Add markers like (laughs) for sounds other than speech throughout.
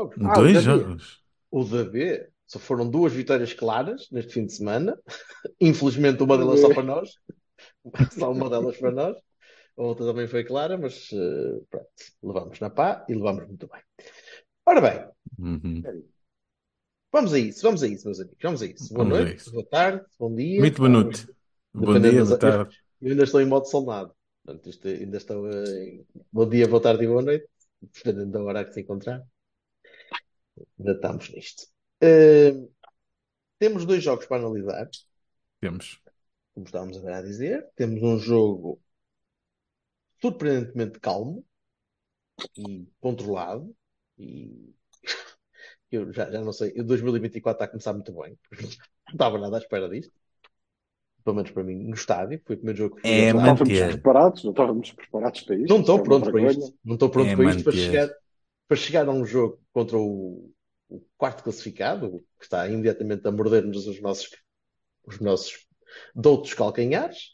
Jogos. Ah, Dois o jogos. O da B. Só foram duas vitórias claras neste fim de semana. (laughs) Infelizmente, uma delas só para nós. (laughs) Só uma delas para nós. A outra também foi clara, mas eh, pronto, levamos na pá e levamos muito bem. Ora bem, Uhum. vamos a isso, vamos a isso, meus amigos. Vamos a isso. Boa Vamos noite, boa tarde, bom dia. Muito boa noite. Bom dia, boa tarde. Eu ainda estou em modo soldado. Portanto, isto ainda estou em bom dia, boa tarde e boa noite, dependendo da hora que se encontrar. Ainda estamos nisto. Eh, temos dois jogos para analisar, Temos. como estávamos agora a dizer. Temos um jogo surpreendentemente calmo e controlado. E (laughs) eu já, já não sei, o 2024 está a começar muito bem. (laughs) Não estava nada à espera disto. Pelo menos para mim, no estádio. Foi o primeiro jogo que fui É Não estávamos manter. preparados, não estávamos preparados para isto. Não estou é uma pronto para vergonha. isto. Não estou pronto É para isto para manter. chegar, para chegar a um jogo contra o, o quarto classificado, que está imediatamente a morder-nos os nossos, os nossos doutos calcanhares,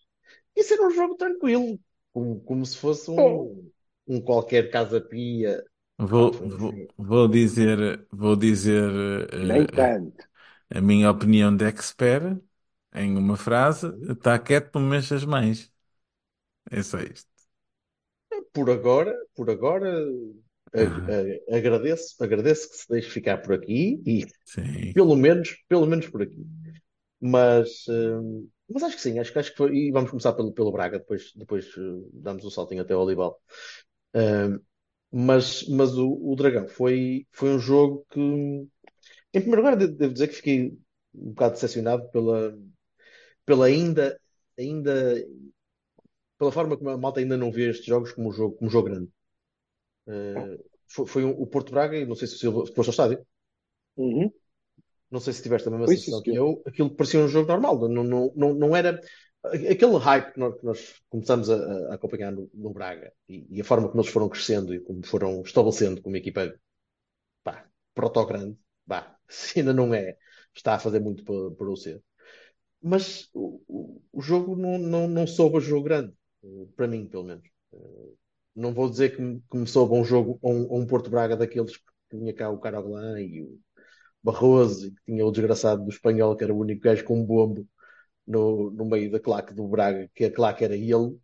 e ser um jogo tranquilo, como, como se fosse um, um qualquer casa-pia. Vou, um vou, vou dizer, vou dizer Nem tanto. a minha opinião de expert em uma frase. Está quieto, não mexe as mães. É só isto. Por agora, por agora, a- Aham. a- agradeço, agradeço que se deixe ficar por aqui e Sim. Pelo menos, pelo menos por aqui. Mas, hum, mas acho que sim, acho, que- acho que foi. E vamos começar pelo, pelo Braga, depois, depois eh, damos o saltinho até ao Olival. Hum, mas mas o, o Dragão foi, foi um jogo que, em primeiro lugar, de- devo dizer que fiquei um bocado decepcionado pela, pela ainda, ainda, pela forma como a malta ainda não vê estes jogos como um jogo, como um jogo grande. Eh, foi, foi um- o Porto Braga, e não sei se o Silva foste ao estádio. Uhum. Não sei se tiveste a mesma Foi, sensação que eu, aquilo parecia um jogo normal, não, não, não, não era aquele hype que nós, que nós começamos a, a acompanhar no, no Braga e, e a forma como eles foram crescendo e como foram estabelecendo como equipa, pá, proto-grande, pá, (laughs) se ainda não é, está a fazer muito para, para o ser. Mas o, o, o jogo não, não, não soube a jogo grande, eh, para mim, pelo menos. Não vou dizer que a um jogo, um, um Porto Braga daqueles que tinha cá o Caroglã e o Barroso, e que tinha o desgraçado do espanhol, que era o único gajo com um bombo no, no meio da claque do Braga, que a claque era ele,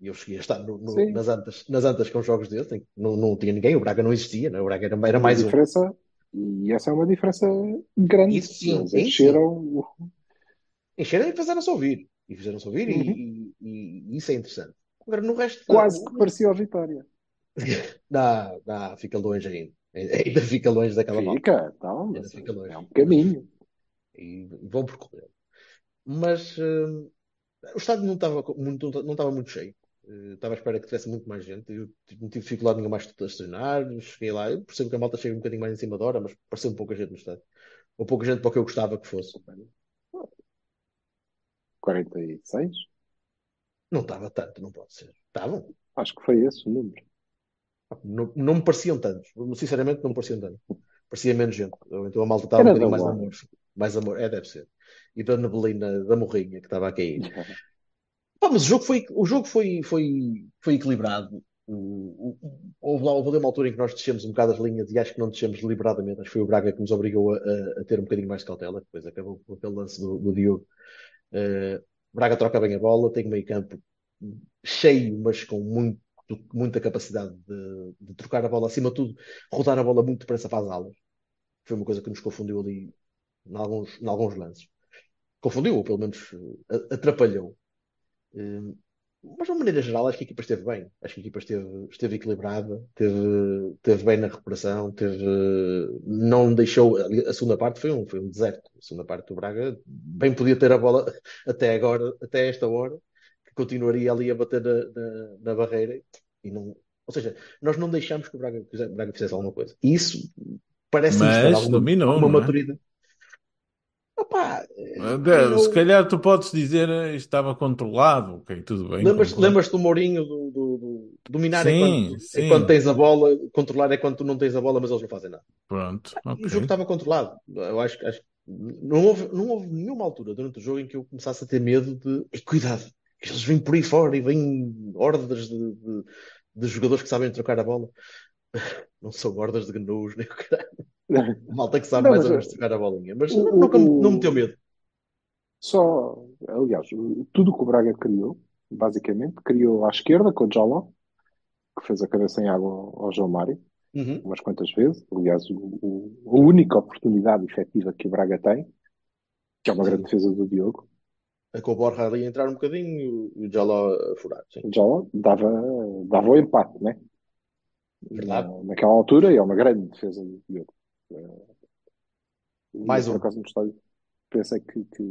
e eu cheguei a estar no- no- nas, antas, nas antas com jogos dele, não, não tinha ninguém, o Braga não existia, né? o Braga era, era Uma mais um. diferença, e essa é uma diferença grande. Isso sim, sim. encheram Encheram e fizeram-se ouvir, e fizeram-se ouvir, e- Uhum. e, e isso é interessante. Agora, no resto, quase que parecia a vitória. (laughs) Não, não, fica longe ainda. Ainda fica longe daquela malta. Fica, então, Ainda fica longe. é um caminho. E vão percorrer. Mas hum, o estádio não estava muito, não estava muito cheio. Eh, Estava à espera que tivesse muito mais gente. Eu não tive dificuldade nenhuma mais de estacionar. Cheguei lá. Eu percebo que a malta chega um bocadinho mais em cima da hora, mas pareceu pouca gente no estádio. Ou pouca gente para o que eu gostava que fosse. 46? Não estava tanto, não pode ser. Estavam. Acho que foi esse o número. Não, não me pareciam tantos. Sinceramente, não me pareciam tantos. Parecia menos gente. Então a malta estava um bocadinho mais amor. Mais amor. É, deve ser. E da neblina da morrinha que estava a cair. (laughs) Pá, mas o jogo foi, o jogo foi, foi, foi equilibrado. O, o, houve lá, houve uma altura em que nós descemos um bocado as linhas e acho que não descemos deliberadamente. Acho que foi o Braga que nos obrigou a, a- a ter um bocadinho mais de cautela. Depois acabou com aquele lance do, do Diogo. Eh, Braga troca bem a bola, tem um meio campo cheio, mas com muito, muita capacidade de, de trocar a bola. Acima de tudo, rodar a bola muito depressa para as alas. Foi uma coisa que nos confundiu ali em alguns, em alguns lances. Confundiu, ou pelo menos eh, atrapalhou. Mas de uma maneira geral, acho que a equipa esteve bem. Acho que a equipa esteve, esteve equilibrada, esteve, esteve bem na recuperação, teve, não deixou. A segunda parte foi um, foi um deserto. A segunda parte do Braga bem podia ter a bola (laughs) até agora, até esta hora, que continuaria ali a bater na, na, na barreira e não. Ou seja, nós não deixamos que o Braga, que o Braga fizesse alguma coisa. E isso parece-nos ter Mas alguma, dominou, alguma não é? Maturidade. Opá, Até, Se eu- calhar tu podes dizer eh, estava controlado, ok, tudo bem. Lembras, lembras-te do Mourinho do, do- do- dominar é Sim, quando, sim. é quando tens a bola, controlar é quando tu não tens a bola, mas eles não fazem nada. Pronto, E o jogo estava controlado. Eu acho, acho não houve, não houve nenhuma altura durante o jogo em que eu começasse a ter medo de "Ei, cuidado, eles vêm por aí fora e vêm hordas de, de- de jogadores que sabem trocar a bola. (laughs) Não são hordas de gnus, nem o caralho. (laughs) Malta que sabe Não, mais ou menos trocar a bolinha. Mas o- nunca o- não me deu medo. Só, aliás, tudo o que o Braga criou, basicamente, criou à esquerda com o Jaló, que fez a cabeça em água ao João Mário, Uhum. umas quantas vezes. Aliás, o, o- a única oportunidade efetiva que o Braga tem, que é uma grande defesa do Diogo, É com o Borja ali entrar um bocadinho e o Jaló a furar. Sim. o Jaló dava, dava o empate, né? Verdade. Na, naquela altura, e é uma grande defesa do Diogo. Mais por um. acaso no estádio pensei que, que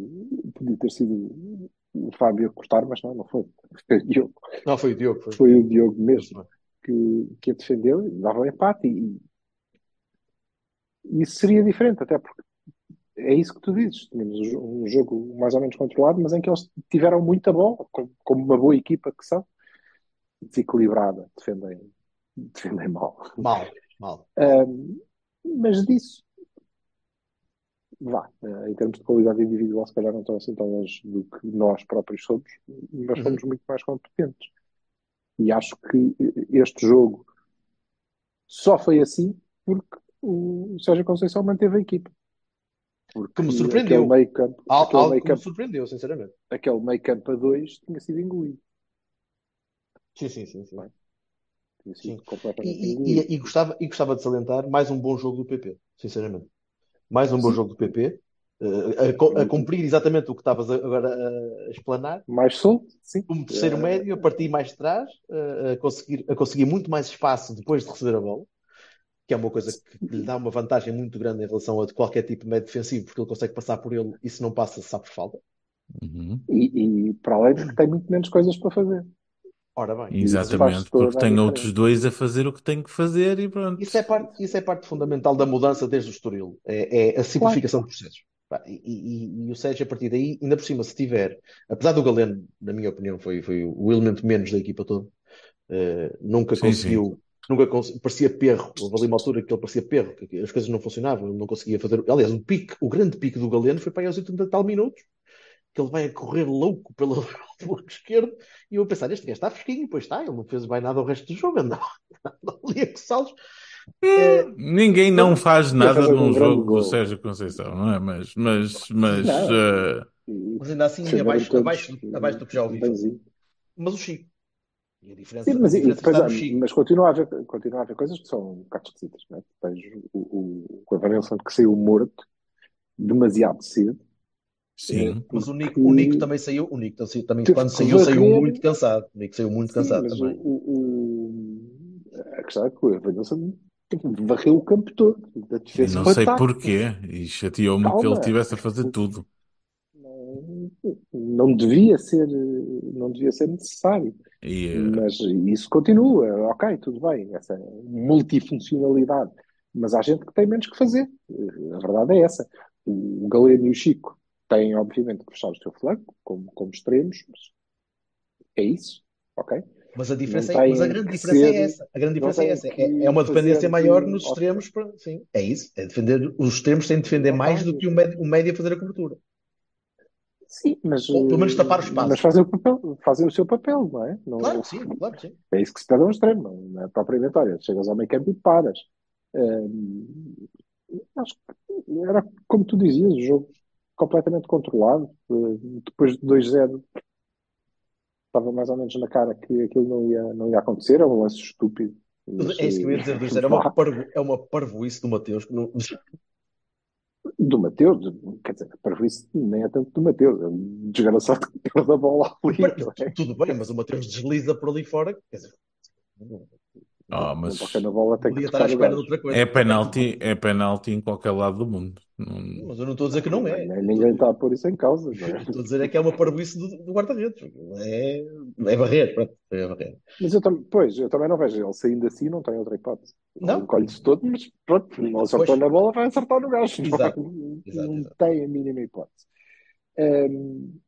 podia ter sido o Fábio a cortar, mas não, não foi. Foi o Diogo, Não, foi o Diogo. Foi. foi o Diogo mesmo que, que a defendeu e dava o empate. E, e isso seria diferente, até porque é isso que tu dizes. Tínhamos um jo- um jogo mais ou menos controlado, mas em que eles tiveram muita bola, como, uma boa equipa que são, desequilibrada, defendem, defendem mal. Mal, mal. Ahm, mas disso, vá, eh, em termos de qualidade individual, se calhar não estão assim tão longe do que nós próprios somos, mas Uhum. somos muito mais competentes. E acho que este jogo só foi assim porque o Sérgio Conceição manteve a equipa. Porque Que me surpreendeu. aquele meio campo, Al- aquele Algo meio que me campo, surpreendeu, sinceramente. aquele meio campo a dois tinha sido engolido. Sim, sim, sim. sim. Sim. completamente E, e- e gostava, e gostava de salientar mais um bom jogo do PP, sinceramente. Mais um bom Sim. jogo do PP, eh, a, co- a cumprir exatamente o que estavas a- agora a, a explanar. Mais solto, sim. Um terceiro Eh, médio, a partir mais de trás, eh, a conseguir, a conseguir muito mais espaço depois de receber a bola, que é uma coisa que lhe dá uma vantagem muito grande em relação a qualquer tipo de médio defensivo, porque ele consegue passar por ele e se não passa, sabe por falta. Uhum. E, e para além de que tem muito menos coisas para fazer. Ora bem, Exatamente, porque tem diferença. outros dois a fazer o que tem que fazer e pronto. Isso é parte, isso é parte fundamental da mudança desde o Estoril. É, é a simplificação de processos. Pá, E, e- e o Sérgio, a partir daí, ainda por cima, se tiver, apesar do Galeno, na minha opinião, foi, foi o elemento menos da equipa toda, eh, nunca Sim, conseguiu, nunca cons- parecia perro. Houve ali uma altura que ele parecia perro, que as coisas não funcionavam, ele não conseguia fazer. Aliás, o pique, o grande pique do Galeno foi para aí aos 80 e tal minutos, que ele vai a correr louco pelo lado (laughs) esquerdo, e eu a pensar, este gajo está fresquinho, pois está, ele não fez bem nada o resto do jogo, andava ali a coçá-los. Eh, Ninguém não faz nada um num jogo do gol. Sérgio Conceição, não é? Mas, mas, mas E Mas ainda assim, defenderam abaixo, todos abaixo, abaixo do que já ouvi. Mas o Chico. E a diferença, Sim, mas, a e diferença depois, está há- no Chico. mas continua a haver, continua a haver coisas que são um bocado esquisitas, né? Tens o, o, o Evanilson que saiu morto demasiado cedo. Sim. Mas o Nico, o Nico também saiu. O Nico também, quando saiu, saiu muito cansado. O Nico saiu muito Sim, cansado mas também. o, o- a questão é que o Evanilson varreu o campo todo. E não sei porquê. E chateou-me que ele tivesse a fazer tudo. Não, não devia ser, não devia ser necessário. E, eh, Mas isso continua, ok, tudo bem, essa multifuncionalidade. Mas há gente que tem menos que fazer. A verdade é essa. O Galeno e o Chico têm, obviamente, que fechar o seu flanco, como, como extremos, é isso, ok? Mas a diferença Não é, mas a tem grande diferença é ser- essa. A grande não diferença é tem essa. É, é uma dependência de- maior nos extremos. Para, sim, é isso. É defender. Os extremos têm de defender Ok. mais do que o médio, o médio a fazer a cobertura. Sim, mas, Ou pelo menos tapar o espaço. mas fazem o, papel, fazem o seu papel, não é? Não, Claro sim, claro que sim. É isso que se pede a um extremo, não- não é propriamente, olha, chegas ao meio campo e paras. Hum, acho que era como tu dizias, o jogo completamente controlado. Eh, Depois de 2-0, estava mais ou menos na cara que aquilo não ia, não ia acontecer. É um lance estúpido. Mas, É isso que eu ia dizer Zé. É uma, parvo, é uma parvoíce do Mateus que não. (laughs) Do Mateus, quer dizer, para isso nem é tanto do Mateus, é um desgraçado que perde a bola ali, não é? Tudo bem, mas o Mateus desliza por ali fora. Quer dizer, Oh, Não mas toca na bola, tem que podia estar à espera de outra coisa. é penalti, é penalti em qualquer lado do mundo. Não- Mas eu não estou a dizer que não é. Ninguém está a pôr isso em causa, não é? Estou a dizer é que é uma parvoíce do, do guarda-redes. É, é barrer, pronto, é barrer. Mas eu também, pois, eu também não vejo ele saindo assim, não tem outra hipótese. Não. Encolhe-se todo, mas pronto, não acertou na bola, vai acertar no gajo. Não, Exato. não Exato, exato. tem a mínima hipótese. Hum,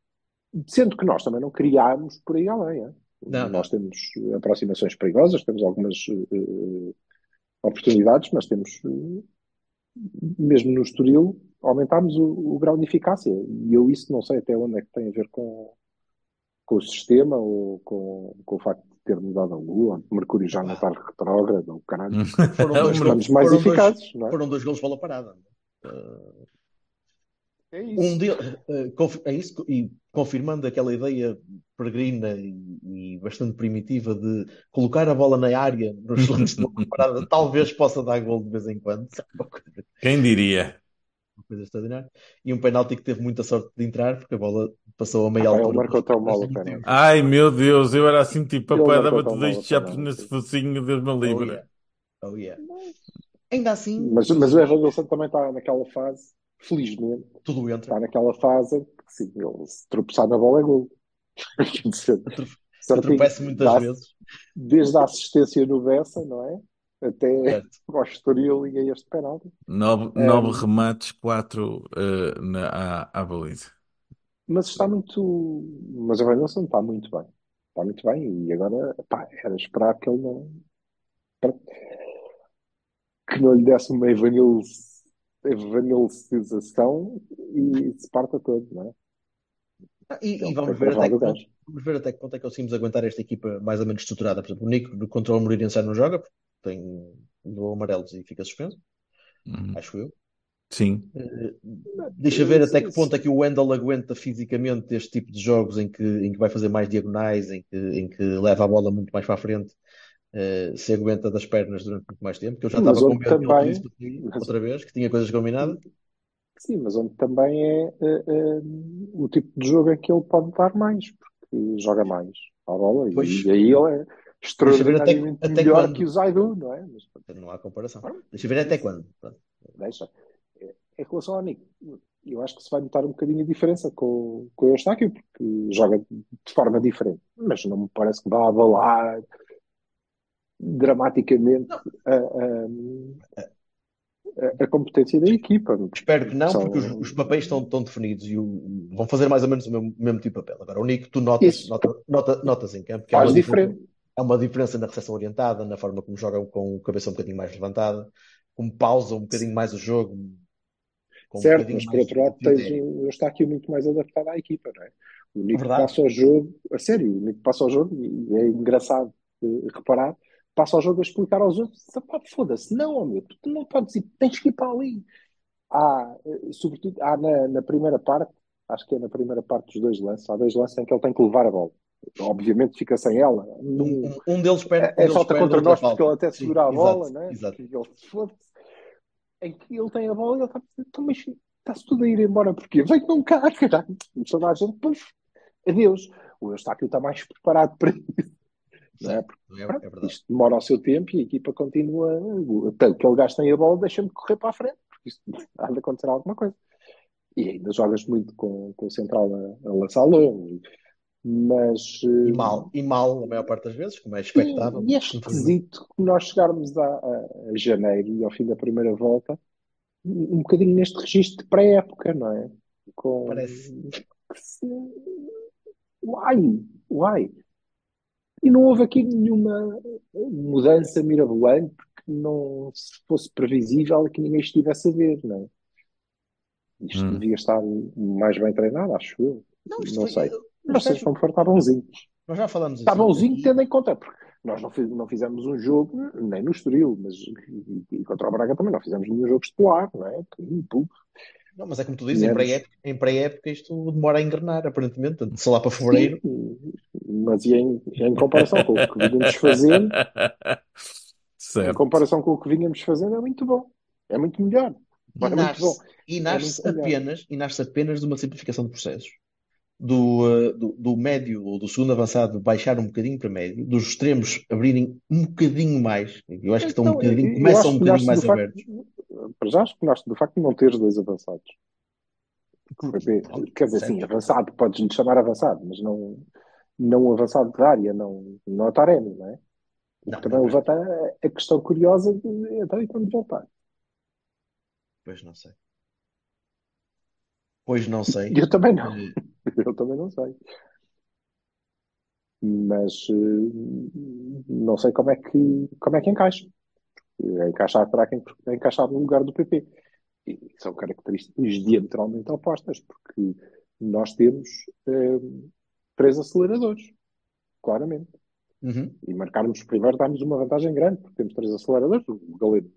sendo que nós também não criámos por aí além. é? Não, nós temos aproximações perigosas, temos algumas eh, oportunidades, mas temos, eh, mesmo no Estoril, aumentámos o, o grau de eficácia. E eu isso não sei até onde é que tem a ver com, com o sistema ou com, com o facto de ter mudado a lua, de Mercúrio já não estar retrógrado, ou caralho. Foram É dois, Estamos mais foram dois- eficazes, não é? foram dois golos bola parada. Uh, É isso. Um deles, uh, conf- é isso, e confirmando aquela ideia peregrina e, e bastante primitiva de colocar a bola na área nos (laughs) lances de bola parada, talvez possa dar gol de vez em quando. (laughs) Uma coisa, Quem diria? uma coisa extraordinária. E um penalti que teve muita sorte de entrar, porque a bola passou a meia Ah, altura. marcou tão mal o. Ai meu Deus, eu era assim tipo, papai, marcou dava tão tudo mal isto a já penalti. nesse focinho, Deus me Oh, livre. yeah. Oh, yeah. Ainda assim, Mas, mas o Evangelson também está naquela fase, felizmente, tudo entra. está naquela fase em que, sim, ele se tropeçar na bola é gol. (laughs) Quer dizer, Eu tropeço muitas Dá- vezes. Desde a assistência no Bessa, não é? Até Certo. (laughs) ao Estoril e a este penalti. Nove, É. nove remates, quatro eh, na, à, à baliza. Mas está muito. Mas o Evangelson está muito bem. Está muito bem e agora, pá, era esperar que ele não. que não lhe desse uma evanil- evanilização e se parta todo, não é? E, e vamos, ver até que vamos ver até que ponto é que conseguimos aguentar esta equipa mais ou menos estruturada. Por exemplo, o Nico do contra o Moreirense já não joga, porque tem levou amarelos e fica suspenso, Uhum. acho eu. Sim. Eh, Deixa ver até que ponto é que o Wendel aguenta fisicamente este tipo de jogos em que, em que vai fazer mais diagonais, em que, em que leva a bola muito mais para a frente, eh, se aguenta das pernas durante muito mais tempo, que eu já estava com medo também- outra vez, que tinha coisas combinadas. Sim, mas onde também é eh, eh, o tipo de jogo em que ele pode dar mais, porque joga mais à bola e, Pois. e aí ele é extraordinariamente até- até melhor quando. que o Zaidu, não é? Mas Não há comparação. Deixa ver até quando. Pronto. deixa. É- Em relação ao Nico, eu acho que se vai notar um bocadinho a diferença com, com o Eustáquio, porque joga de forma diferente, mas não me parece que vá abalar dramaticamente a, a- a- competência da equipa. Espero que não, São- porque os, os papéis estão, estão definidos e o- vão fazer mais ou menos o mesmo, o mesmo tipo de papel. Agora, o Nico, tu notas, nota- nota- notas em campo que há Faz uma diferença, diferente. há uma diferença na recepção orientada, na forma como jogam com a cabeça um bocadinho mais levantada, como pausam um bocadinho mais o jogo. um Certo, bocadinho mas por outro lado tens o Eustáquio muito mais adaptado à equipa, não é? O Nico Verdade. passa o jogo, a sério, o Nico passa o jogo, e é engraçado eh, reparar, passa o jogo a explicar aos outros, foda-se, não, meu, tu não podes ir, tens que ir para ali. Há, eh, sobretudo, há na, na primeira parte, acho que é na primeira parte dos dois lances, há dois lances em que ele tem que levar a bola. Obviamente fica sem ela. Num- Um, um- deles perde, é, um é falta contra nós porque ele até Sim, segura a exato, bola, não é? exato. Ele. Em que ele tem a bola e ele está a então, mas está-se tudo a ir embora porque vem com cá, caralho. Começou a gente, puf, adeus. O Eustáquio está mais preparado para isso. Não é? Porque, É, é verdade. isto demora o seu tempo e a equipa continua. Tanto que ele gasta a bola, deixa-me correr para a frente, porque isto (laughs) há de acontecer alguma coisa. E ainda jogas muito com, com o central a, a lançar longe. Mas. E eh, mal, e mal, a maior parte das vezes, como é expectável. e, e é esquisito que nós chegarmos a, a- a janeiro e ao fim da primeira volta um bocadinho neste registro de pré-época, não é? Com... Parece. Uai, uai. E não houve aqui nenhuma mudança mirabolante que não se fosse previsível que ninguém estivesse a ver, não é? Isto Hum. devia estar mais bem treinado, acho eu. Não, Não foi- sei. Mas Mas vocês vão estar bonzinhos. Nós já falamos Está assim. bonzinho tendo em conta, porque nós não, fiz- não fizemos um jogo, nem no Estoril, mas e, e contra o Braga também não fizemos nenhum jogo estelar, não é? Pum, pum. Não, mas é como tu dizes, em pré-época, em pré-época isto demora a engrenar, aparentemente. Portanto, sei lá para fevereiro. Sim, mas e em, em comparação com o que vínhamos fazendo, em Certo. comparação com o que vínhamos fazendo, é muito bom. É muito melhor. E É muito bom. nasce, e É nasce muito melhor. apenas, e nasce apenas de uma simplificação de processos. Do, uh, do, do médio ou do segundo avançado baixar um bocadinho para médio, dos extremos abrirem um bocadinho mais. Eu acho que estão um Então, bocadinho, começam um bocadinho nasce mais facto, abertos. Para já acho que nasce do facto de não teres dois avançados. Pronto, quer dizer, sim, avançado, podes-lhe chamar avançado, mas não, não avançado de área, não, não é Taremi, não é? Não, também não, levanta a, a questão curiosa de então e quando voltar. Pois não sei. Pois não sei. Eu também não, Eh, (laughs) eu também não sei. Mas eh, não sei como é que, como é que encaixa. Encaixar terá que en- encaixar no lugar do PP. E são características diametralmente opostas, porque nós temos eh, três aceleradores, claramente. uhum. E marcarmos primeiro dá-nos uma vantagem grande, porque temos três aceleradores. O Galeno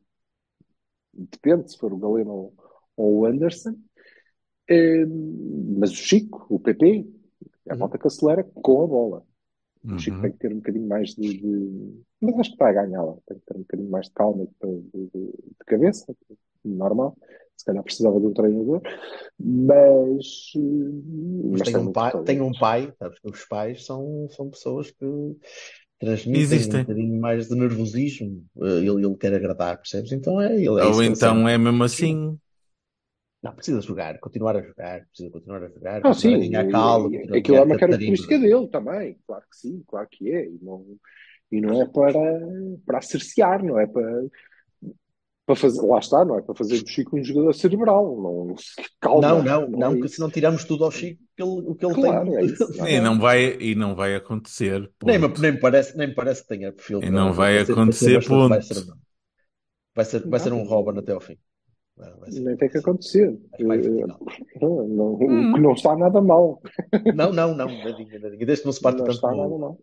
depende se for o Galeno ou, ou o Anderson. Eh, mas o Chico, o PP, é a Uhum. volta que acelera com a bola. O Chico Uhum. tem que ter um bocadinho mais de, de- Mas acho que vai ganhá-la. Tem que ter um bocadinho mais de calma e de, de- de- cabeça. Normal. Se calhar precisava de um treinador. Mas. eh, Mas Mas tem um pai, tem um pai, sabes que os pais são, são pessoas que transmitem um bocadinho mais de nervosismo. Eh, Ele, ele quer agradar, percebes? Então é ele, é Ou então é mesmo assim. Não, precisa jogar, continuar a jogar, precisa continuar a jogar, Ah, a sim, ganhar e- e- a aquilo é ganhar uma característica dele também, claro que sim, claro que é, e não, e não é para, para cercear, não é para, para fazer, lá está, não é para fazer do Chico um jogador cerebral, não, calma, Não, não, não não, é que se não tiramos tudo ao Chico, que ele- o que ele Claro, tem. é isso, não (laughs) E é? não vai, e não vai acontecer. Nem, me- Ponto. nem, me parece, nem me parece que tenha perfil E para, não vai ser, ser acontecer. Vai ponto. ser, vai ser, vai ser um Não, Robin até ao fim. Vai, vai ser, nem tem que vai acontecer. vai não- o Hum. que não está nada mal, Não, não, não, nadinha, nadinha. Desde que não se parta não tanto está nada no.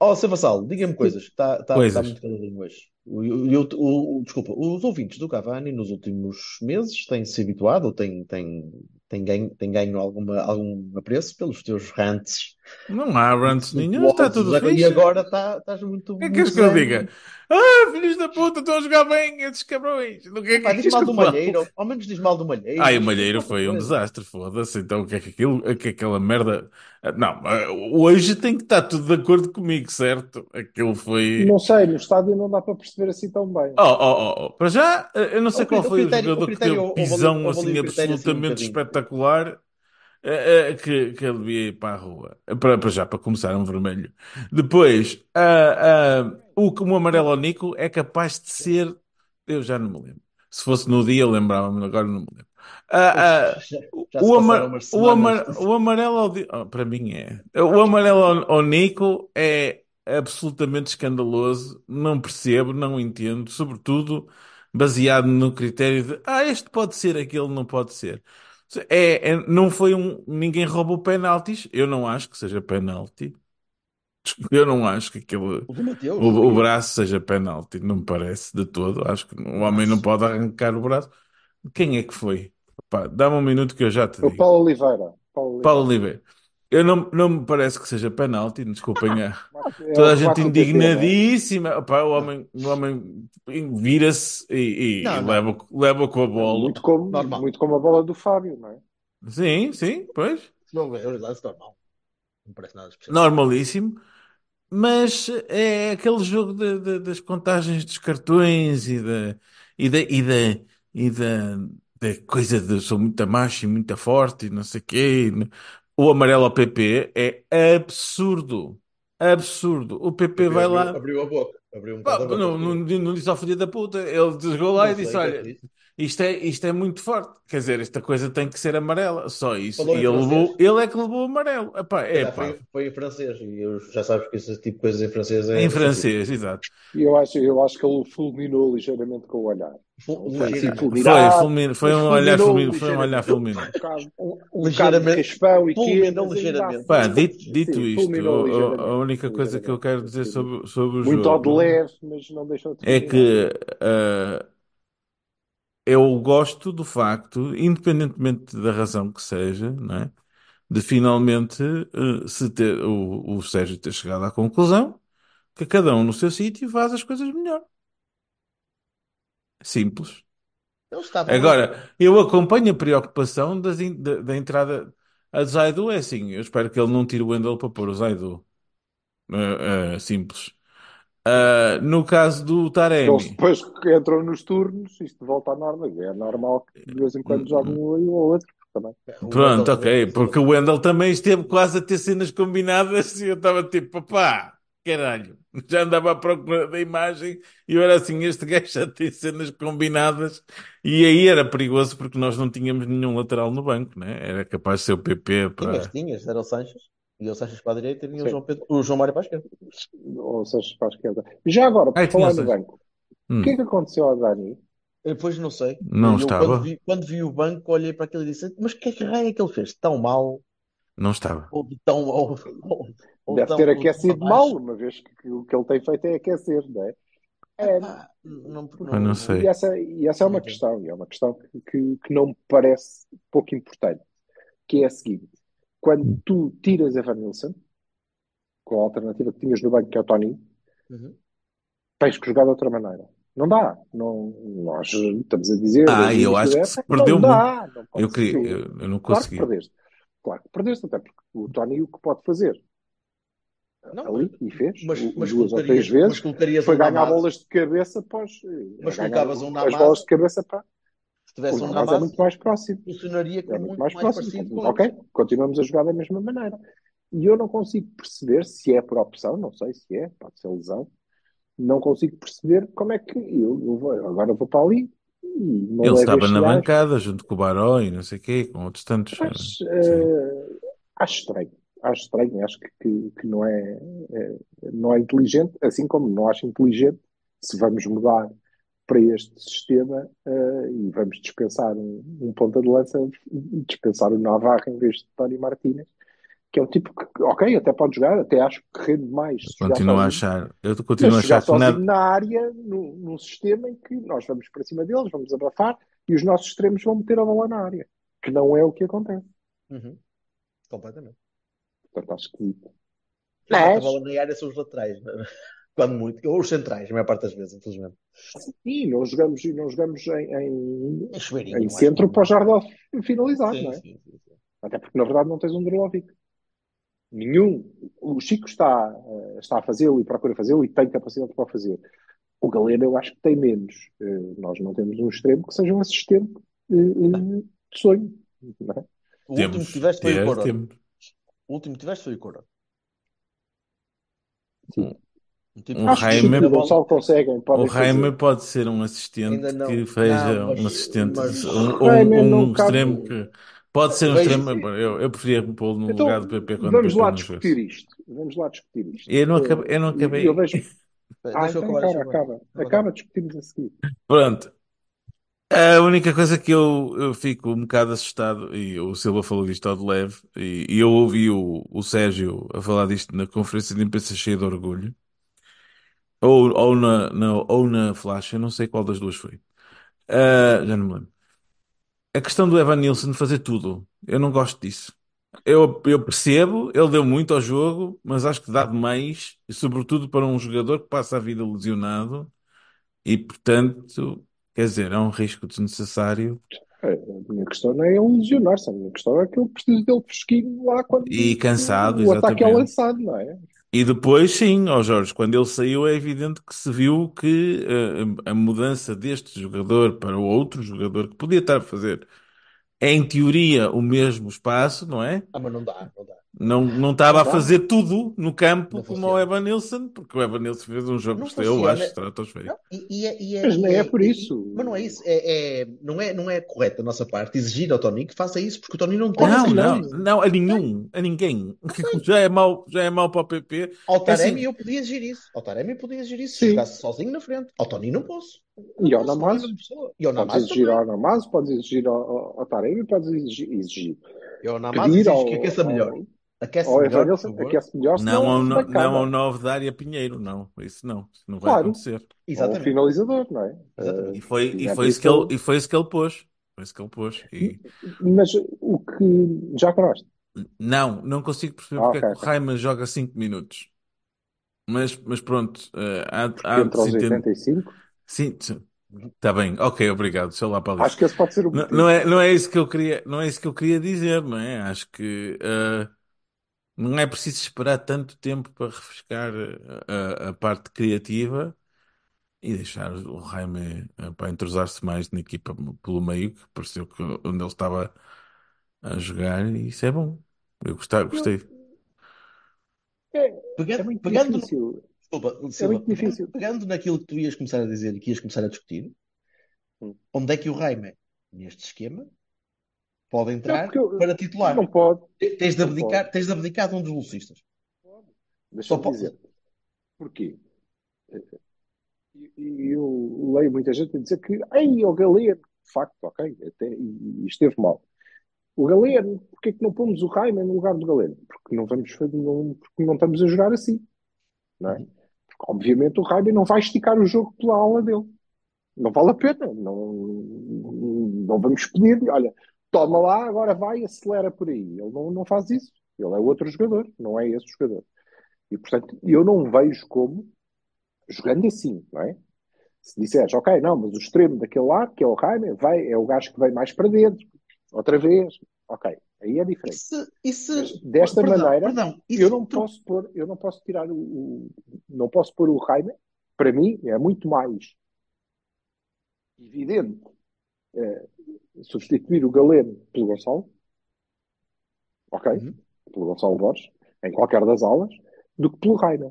Mal. Oh, Sr. Vassalo, diga-me coisas, está está, está Coisas. muito caladinho hoje. O, o, o- o- desculpa, os ouvintes do Cavani nos últimos meses têm se habituado ou têm, têm, têm ganho, têm ganho alguma, algum apreço pelos teus rants Não há rants nenhum, está tudo suntuosos e fixe. agora está, estás muito, O que é que queres que eu diga? Ah, filhos da puta, estão a jogar bem esses cabrões. O que é que Epá, diz mal que do? (laughs) Malheiro, ao menos diz mal do Malheiro. Ai, o Malheiro foi um (laughs) desastre, foda-se. Então o que é que aquilo, o que é aquela merda? Ah, Não, ah, hoje tem que estar tudo de acordo comigo, certo? Aquilo foi. Não sei, no estádio não dá para perceber assim tão bem. Oh, oh, oh, oh. Para já, eh, eu não sei O, qual o foi o critério, o jogador que critério teve houve ali, pisão assim critério assim um absolutamente espetacular eh, que, que ele devia ir para a rua. Para, para já, para começar, um vermelho. Depois, ah, o, o amarelo ao Nico é capaz de ser. Eu já não me lembro. Se fosse no dia, eu lembrava-me, agora não me lembro. Já, o, já o, passaram ama- umas o, ama- semanas. o amarelo ao, oh, para mim é. O amarelo ao, ao Nico é absolutamente escandaloso. Não percebo, não entendo. Sobretudo baseado no critério de ah, este pode ser, aquele não pode ser. É, é- não foi um. Ninguém roubou penaltis. Eu não acho que seja penalti. (laughs) Eu não acho que aquele. O Mateus, O, o braço seja penalti, não me parece de todo. Acho que o O homem não pode arrancar o braço. Quem é que foi? Dá-me um minuto que eu já te O digo. Paulo Oliveira. Paulo Paulo Oliveira. Eu não, não me parece que seja penalti, desculpem a, (laughs) É toda a gente remate do PP, não é? indignadíssima. Pá, o homem, o homem vira-se e, e- e não, não. leva, leva com a bola. Muito como, Normal. muito como a bola do Fábio, não é? Sim, sim, pois. Não, é um lance normal. Não parece nada especial. Normalíssimo. Mas é aquele jogo de- de- das contagens dos cartões e da, e da, e da, e da, da coisa de sou muito macho e muito forte e não sei o quê. O amarelo ao PP é absurdo. Absurdo. O PP PP vai abriu, lá. abriu a boca. Abriu um Pá, não, não, não disse ao filho da puta. Ele desligou lá Não e disse: é Olha, disse. Isto é, isto é muito forte. Quer dizer, esta coisa tem que ser amarela. Só isso. Falou E ele, levou, ele é que levou o amarelo. Epá, é pá. foi, foi em francês. E eu já sabes que esse tipo de coisas em francês é Em francês, exato. E eu acho, eu acho que ele fulminou ligeiramente com o olhar. Não foi assim Ligeiramente. Foi, fulminado, fulmin... foi um olhar fulminou fulmin... foi um olhar ligeiramente. fulminante. Um bocado, um, um bocado de Ligeiramente. raspão e Fulminou ligeiramente. assim, Pá, dito, dito sim, isto, a, a- única coisa que eu quero dizer sobre, sobre o Muito ao de jogo leve, mas não deixou de é que ah, eu gosto do facto, independentemente da razão que seja, não é? De finalmente ah, se ter, o, o Sérgio ter chegado à conclusão que cada um no seu sítio faz as coisas melhor. Simples. Agora, eu acompanho a preocupação das in- da, da entrada a Zaidu, é assim, eu espero que ele não tire o Wendel para pôr o Zaidu. Ah, ah, simples. Ah, no caso do Eles Taremi, depois que entram nos turnos, isto volta à norma. É normal que de vez em quando jogam um aí ou outro. Também. O pronto, ok, porque o Wendel também esteve quase a ter cenas combinadas e eu estava tipo, papá, caralho, já andava à procura da imagem e eu era assim, este gajo já tem cenas combinadas e aí era perigoso porque nós não tínhamos nenhum lateral no banco, né? Era capaz de ser o PP para... Tinhas, tinhas, era o Sanches. E o Sanches para a direita e o. João, Pedro, o João Mário para a esquerda. Ou seja, para a esquerda. Já agora, Ai, tinha falar no banco, Hum, o que é que aconteceu ao Dani? Eu Depois não sei. Não eu, estava. Quando vi, quando vi o banco, olhei para aquilo e disse: Mas que raio é que ele fez? Tão mal? não estava. Ou tão. Ou, ou, ou Deve tão- ter aquecido mal, uma vez que o que ele tem feito é aquecer, não é? É, não, Eu não sei. E essa, e essa é uma Não questão, e é uma questão que, que, que não me parece pouco importante, que é a seguinte: quando tu tiras Evan Nilsson, com a alternativa que tinhas no banco, que é o Tony, Uhum. tens que jogar de outra maneira. Não dá. Não, nós estamos a dizer. Ah, eu acho que se época, perdeu não dá, não Eu queria, eu, eu não Claro que consegui. perdeste. Claro que perdeste, até porque o Tony o que pode fazer Não, ali, e fez, mas, mas, duas ou três vezes, mas foi um ganhar bolas de cabeça após Mas ganhar colocavas um as Namazo. bolas de cabeça para tivesse o um Namazo é muito mais próximo. funcionaria É com muito muito mais mais próximo. com ok, continuamos a jogar da mesma maneira. E eu não consigo perceber se é por opção, não sei se é, pode ser lesão. Não consigo perceber como é que eu, eu vou, agora vou para ali e não Ele estava na bancada junto com o Baró e não sei o quê, com outros tantos. Mas, eh, acho estranho. Acho estranho, acho que, que, que não, é, é- não é inteligente, assim como não acho inteligente se vamos mudar para este sistema eh, e vamos dispensar um, um ponta de lança e dispensar o Navarro em vez de Tony Martínez, que é o tipo que, ok, até pode jogar, até acho que rende mais Continuo a achar, eu continuo a mas achar que nada. na área, num, num sistema em que nós vamos para cima deles, vamos abafar e os nossos extremos vão meter a bola na área, que não é o que acontece. Uhum. Completamente. Portanto, acho que mata a Mas- bola na área são os laterais, (laughs) quando muito. Ou os centrais, a maior parte das vezes, infelizmente. Sim, não jogamos, não jogamos em, em, É em acho. centro para o Jardel finalizar, Sim, não é? sim, sim, sim. Até porque na verdade não tens um Drolovic. Nenhum. O Chico está, eh, está a fazê-lo e procura fazê-lo e tem capacidade para o fazer. O Galeno eu acho que tem menos. Eh, Nós não temos um extremo que seja um assistente eh, de sonho. Não é? O último que tiveste foi o temos. O último que tiveste foi o Corona. Sim. Um tipo que que e Jaime fazer. pode ser um assistente não. que seja Não, mas- um assistente, mas- um, um, um extremo que pode ser um Vejo- extremo. Eu, eu preferia pô-lo no Então, lugar do PP quando vamos PP lá discutir isto. Vamos lá discutir isto. Eu não Eh, acabei. Eu não acabei. Eu vejo... (laughs) Ah, então, cara, acaba. Acaba. Acaba, discutimos a seguir. Pronto. A única coisa que eu, eu fico um bocado assustado, e o Silva falou disto ao de leve, e, e eu ouvi o, o Sérgio a falar disto na conferência de imprensa cheia de orgulho, ou, ou, na, na- ou na Flash, eu não sei qual das duas foi. Ah, já não me lembro. A questão do Evan Nilsson fazer tudo, eu não gosto disso. Eu, eu percebo, ele deu muito ao jogo, mas acho que dá demais, e sobretudo para um jogador que passa a vida lesionado, e portanto, quer dizer, é um risco desnecessário. A minha questão não é ele lesionar-se, a minha questão é que eu preciso dele fresquinho lá quando E cansado, o ataque é exatamente. lançado, não é? E depois, sim, ó Jorge, quando ele saiu, é evidente que se viu que eh, a mudança deste jogador para o outro jogador que podia estar a fazer, em teoria, o mesmo espaço, não é? Ah, mas não dá, não dá. Não, não estava a Não dá. fazer tudo no campo Não como funciona. o Evan Nilsson, porque o Evan Nilsson fez um jogo Não que eu acho estratosférico. Não, e, e é, e é- Mas nem e é por isso. Mas não é isso. É, é- não, é, não é correto da nossa parte exigir ao Tony que faça isso, porque o Tony não tem. Não, não, não, a nenhum, a ninguém. (laughs) Já é mau, já é mau para o PP. Ao Taremi assim- eu podia exigir isso. Ao Taremi eu podia exigir isso. Se jogasse sozinho na frente. Ao Tony não posso. E ao Não não é. E ao Podes exigir ao Namazo, podes exigir ao, ao, ao Taremi, podes exigir, exigir. E ao Namazo pedir exijo ao, que aqueça melhor. Aquece ao melhor, por Evanilson, favor. aquece melhor, senão Não ao, não ao 9 da área Pinheiro, não. Isso não, isso não vai Claro. acontecer. Ou Exatamente. o finalizador, não é? Exatamente. E foi, e É foi isso que ele, e foi isso que ele pôs. Foi isso que ele pôs. E- Mas o que já acabaste? não, não consigo perceber Ah, porque ok, é que o ok. Raiman joga 5 minutos. Mas, mas pronto, eh, há, há de Entre os se entender. 85? Sim, sim. Está bem, ok, obrigado. Eu lá para. Acho que esse pode ser o Não, não é, não é isso que eu queria, não é isso que eu queria dizer, não é? Acho que ah, não é preciso esperar tanto tempo para refrescar ah, a, a parte criativa e deixar o Jaime ah, para entrosar-se mais na equipa pelo meio, que pareceu que onde ele estava a jogar, e isso é bom. Eu gostei, Eu- gostei. É, é Pegando, muito pegando difícil. desculpa, É Silva, muito difícil. pegando, naquilo que tu ias começar a dizer e que ias começar a discutir, Hum. onde é que o Raime, neste esquema, pode Não, entrar porque eu- para titular? não pode. Te- Tens de não abdicar, tens de abdicar de um dos velocistas. Só Deixa-me pode. dizer. Porquê? E e eu leio muita gente a dizer que, ei, o Galeno, de facto, ok, até, e, esteve mal. O Galeno, porquê que não pomos o Raime no lugar do Galeno? Porque não vamos não, porque não estamos a jogar assim, não é? Porque, obviamente, o Raime não vai esticar o jogo pela ala dele. Não vale a pena. Não, não vamos pedir, olha, toma lá, agora vai, acelera por aí. Ele não, não faz isso. Ele é outro jogador, não é esse jogador. E, portanto, eu não vejo como jogando assim, não é? Se disseres, ok, não, mas o extremo daquele lado, que é o Jaime, vai, é o gajo que vem mais para dentro, outra vez, ok, aí é E diferente. se, e se- desta perdão, maneira, perdão, e eu não tu- posso pôr, eu não posso tirar o, o- não posso pôr o Jaime, para mim é muito mais evidente eh, substituir o Galeno pelo Gonçalo, ok? Uhum. Pelo Gonçalo Borges, em qualquer das aulas, do que pelo Jaime.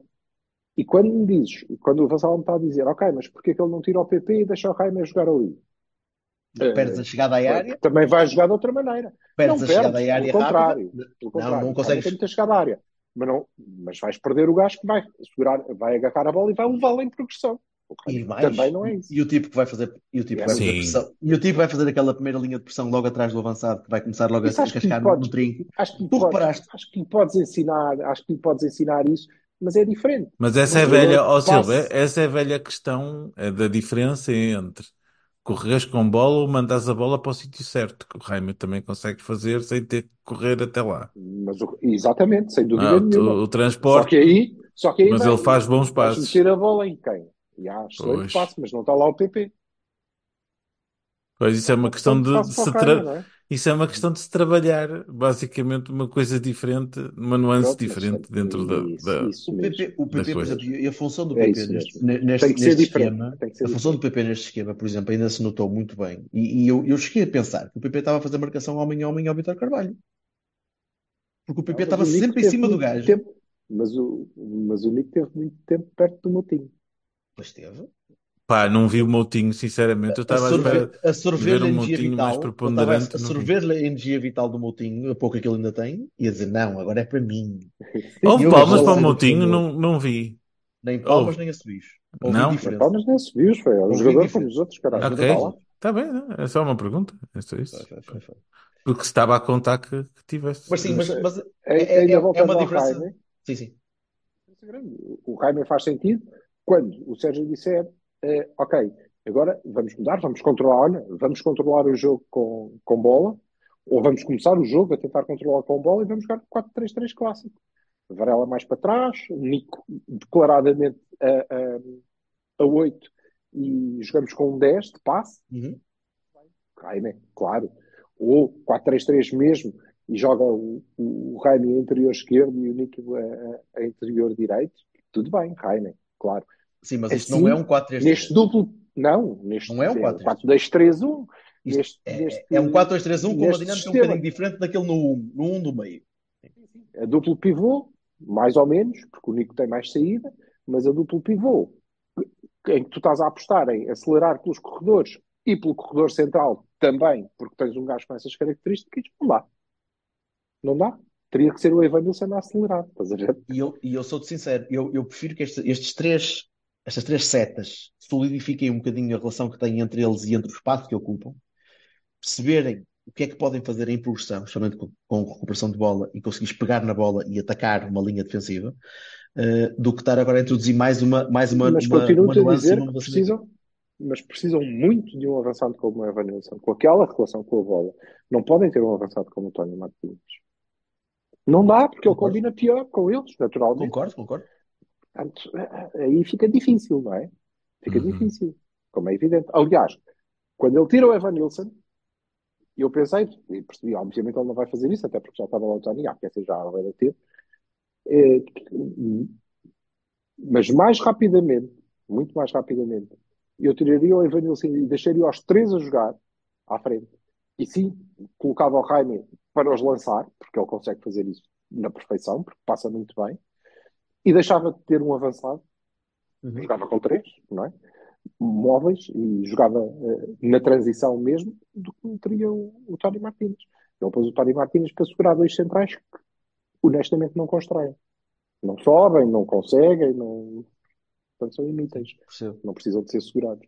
E quando me dizes, quando o Vassal me está a dizer, ok, mas porquê que ele não tira o PP e deixa o Jaime jogar ali? perdes a chegada à Porque área, Também vai jogar de outra maneira. perdes não a chegada à área contrário. Pelo contrário. não Não consegues. tem muita chegada à área. Mas, não, mas vais perder o gajo que vai segurar, vai agarrar a bola e vai levá-la em progressão. O E mais, também não é isso. e o tipo que vai fazer, e o tipo que vai fazer pressão, e o tipo vai fazer aquela primeira linha de pressão logo atrás do avançado, que vai começar logo a, Isso a cascar no, no trinco. acho que Tu podes, reparaste? acho que lhe podes ensinar, acho que lhe podes ensinar isso, mas é diferente. Mas essa é velha, ó Silva, passe- essa é a velha questão é da diferença entre correres com bola ou mandares a bola para o sítio certo, que o Jaime também consegue fazer sem ter que correr até lá. Mas o- exatamente, sem dúvida Ah, o, nenhuma. o Só transporte, que aí, só que aí mas vai- ele faz bons vais passes. meter a bola em quem? E há excelente Pois. passe, mas não está lá o PP. Pois isso é uma questão de, de se tra- não é? isso é uma questão de se trabalhar, basicamente uma coisa diferente, uma nuance Pronto, diferente dentro da, isso, da- isso O. PP, o PP, por exemplo, e a função do É PP isso neste, neste, neste esquema, a função do. PP neste esquema, por exemplo, ainda se notou muito bem. E, e eu, eu cheguei a pensar que o PP estava a fazer marcação homem a homem ao Vitor Carvalho. Porque o PP estava sempre em cima do gajo. tempo- mas, o, mas o Nico teve muito tempo perto do Moutinho. Pois teve. Pá, não vi o Moutinho, sinceramente, eu A estava sorver, a sorver ver a um energia Moutinho mais vital, a, preponderante, a não sorver a energia vital do Moutinho, a pouco que ele ainda tem, e a dizer, não, agora é para mim. (laughs) Houve palmas para o Moutinho, não, não vi. Nem palmas, Houve. nem a. Houve Não? Indiferença. Palmas nem subiu, foi. É Houve jogador como indiferença. os outros, caralho. Ok, Está bem, né? é só uma pergunta, é só isso. Foi, foi, foi, foi. Porque se estava a contar que, que tivesse. Mas sim, mas, mas é, é, é, é uma ao diferença. Jaime, Sim, sim. o Jaime faz sentido quando o Sérgio disser, eh, ok, agora vamos mudar, vamos controlar, olha, vamos controlar o jogo com, com bola, ou vamos começar o jogo a tentar controlar com bola e vamos jogar 4-3-3 clássico. Varela mais para trás, Nico declaradamente a, a, a 8 e jogamos com um 10 de passe, Uhum. Jaime, claro. Ou 4-3-3 mesmo, e joga o, o, o Jaime a interior esquerdo e o Nico a, a- a interior direito. Tudo bem, Jaime, claro. Sim, mas isto Assim, não é um 4-3-3. Neste duplo, não, neste Não é um 4-2-3-1. Isto Neste, é, neste, é um 4-2-3-1 com uma dinâmica um sistema. bocadinho diferente daquele no 1, no 1 do meio. A duplo pivô, mais ou menos, porque o Nico tem mais saída, mas a duplo pivô, em que tu estás a apostar em acelerar pelos corredores e pelo corredor central também, porque tens um gajo com essas características, não dá. Não dá. Teria que ser o Evanilson a acelerar, estás a ver? E eu, e eu sou-te sincero, eu, eu prefiro que este- estes três, estas três setas solidifiquem um bocadinho a relação que têm entre eles e entre o espaço que ocupam, perceberem o que é que podem fazer em progressão, especialmente com, com recuperação de bola e conseguires pegar na bola e atacar uma linha defensiva, eh, do que estar agora a introduzir mais uma, mais uma, mas uma, uma a nuance dizer precisam, mas precisam muito de um avançado como o Evanilson, com aquela relação com a bola. Não podem ter um avançado como o Tony Martins. Não dá, porque ele Concordo. combina pior com eles, naturalmente. Concordo, concordo. Portanto, aí fica difícil, não é? Fica Uhum. difícil. como é evidente. Aliás, quando ele tira o Evan Nilsson, eu pensei, e percebi, obviamente ele não vai fazer isso, até porque já estava lá o Tony, ah, quer dizer, já vai ter. É, mas mais rapidamente, muito mais rapidamente, eu tiraria o Evan Nilsson e deixaria os três a jogar à frente. E sim, colocava o Jaime para os lançar, porque ele consegue fazer isso na perfeição, porque passa muito bem, e deixava de ter um avançado, Uhum. jogava com três, não é? Móveis e jogava uh, na transição mesmo do que teria o, o Tony Martínez. Ele pôs o Tony Martínez para segurar dois centrais que honestamente não constroem. Não sobem, não conseguem, não... portanto são inúteis. Não precisam de ser segurados.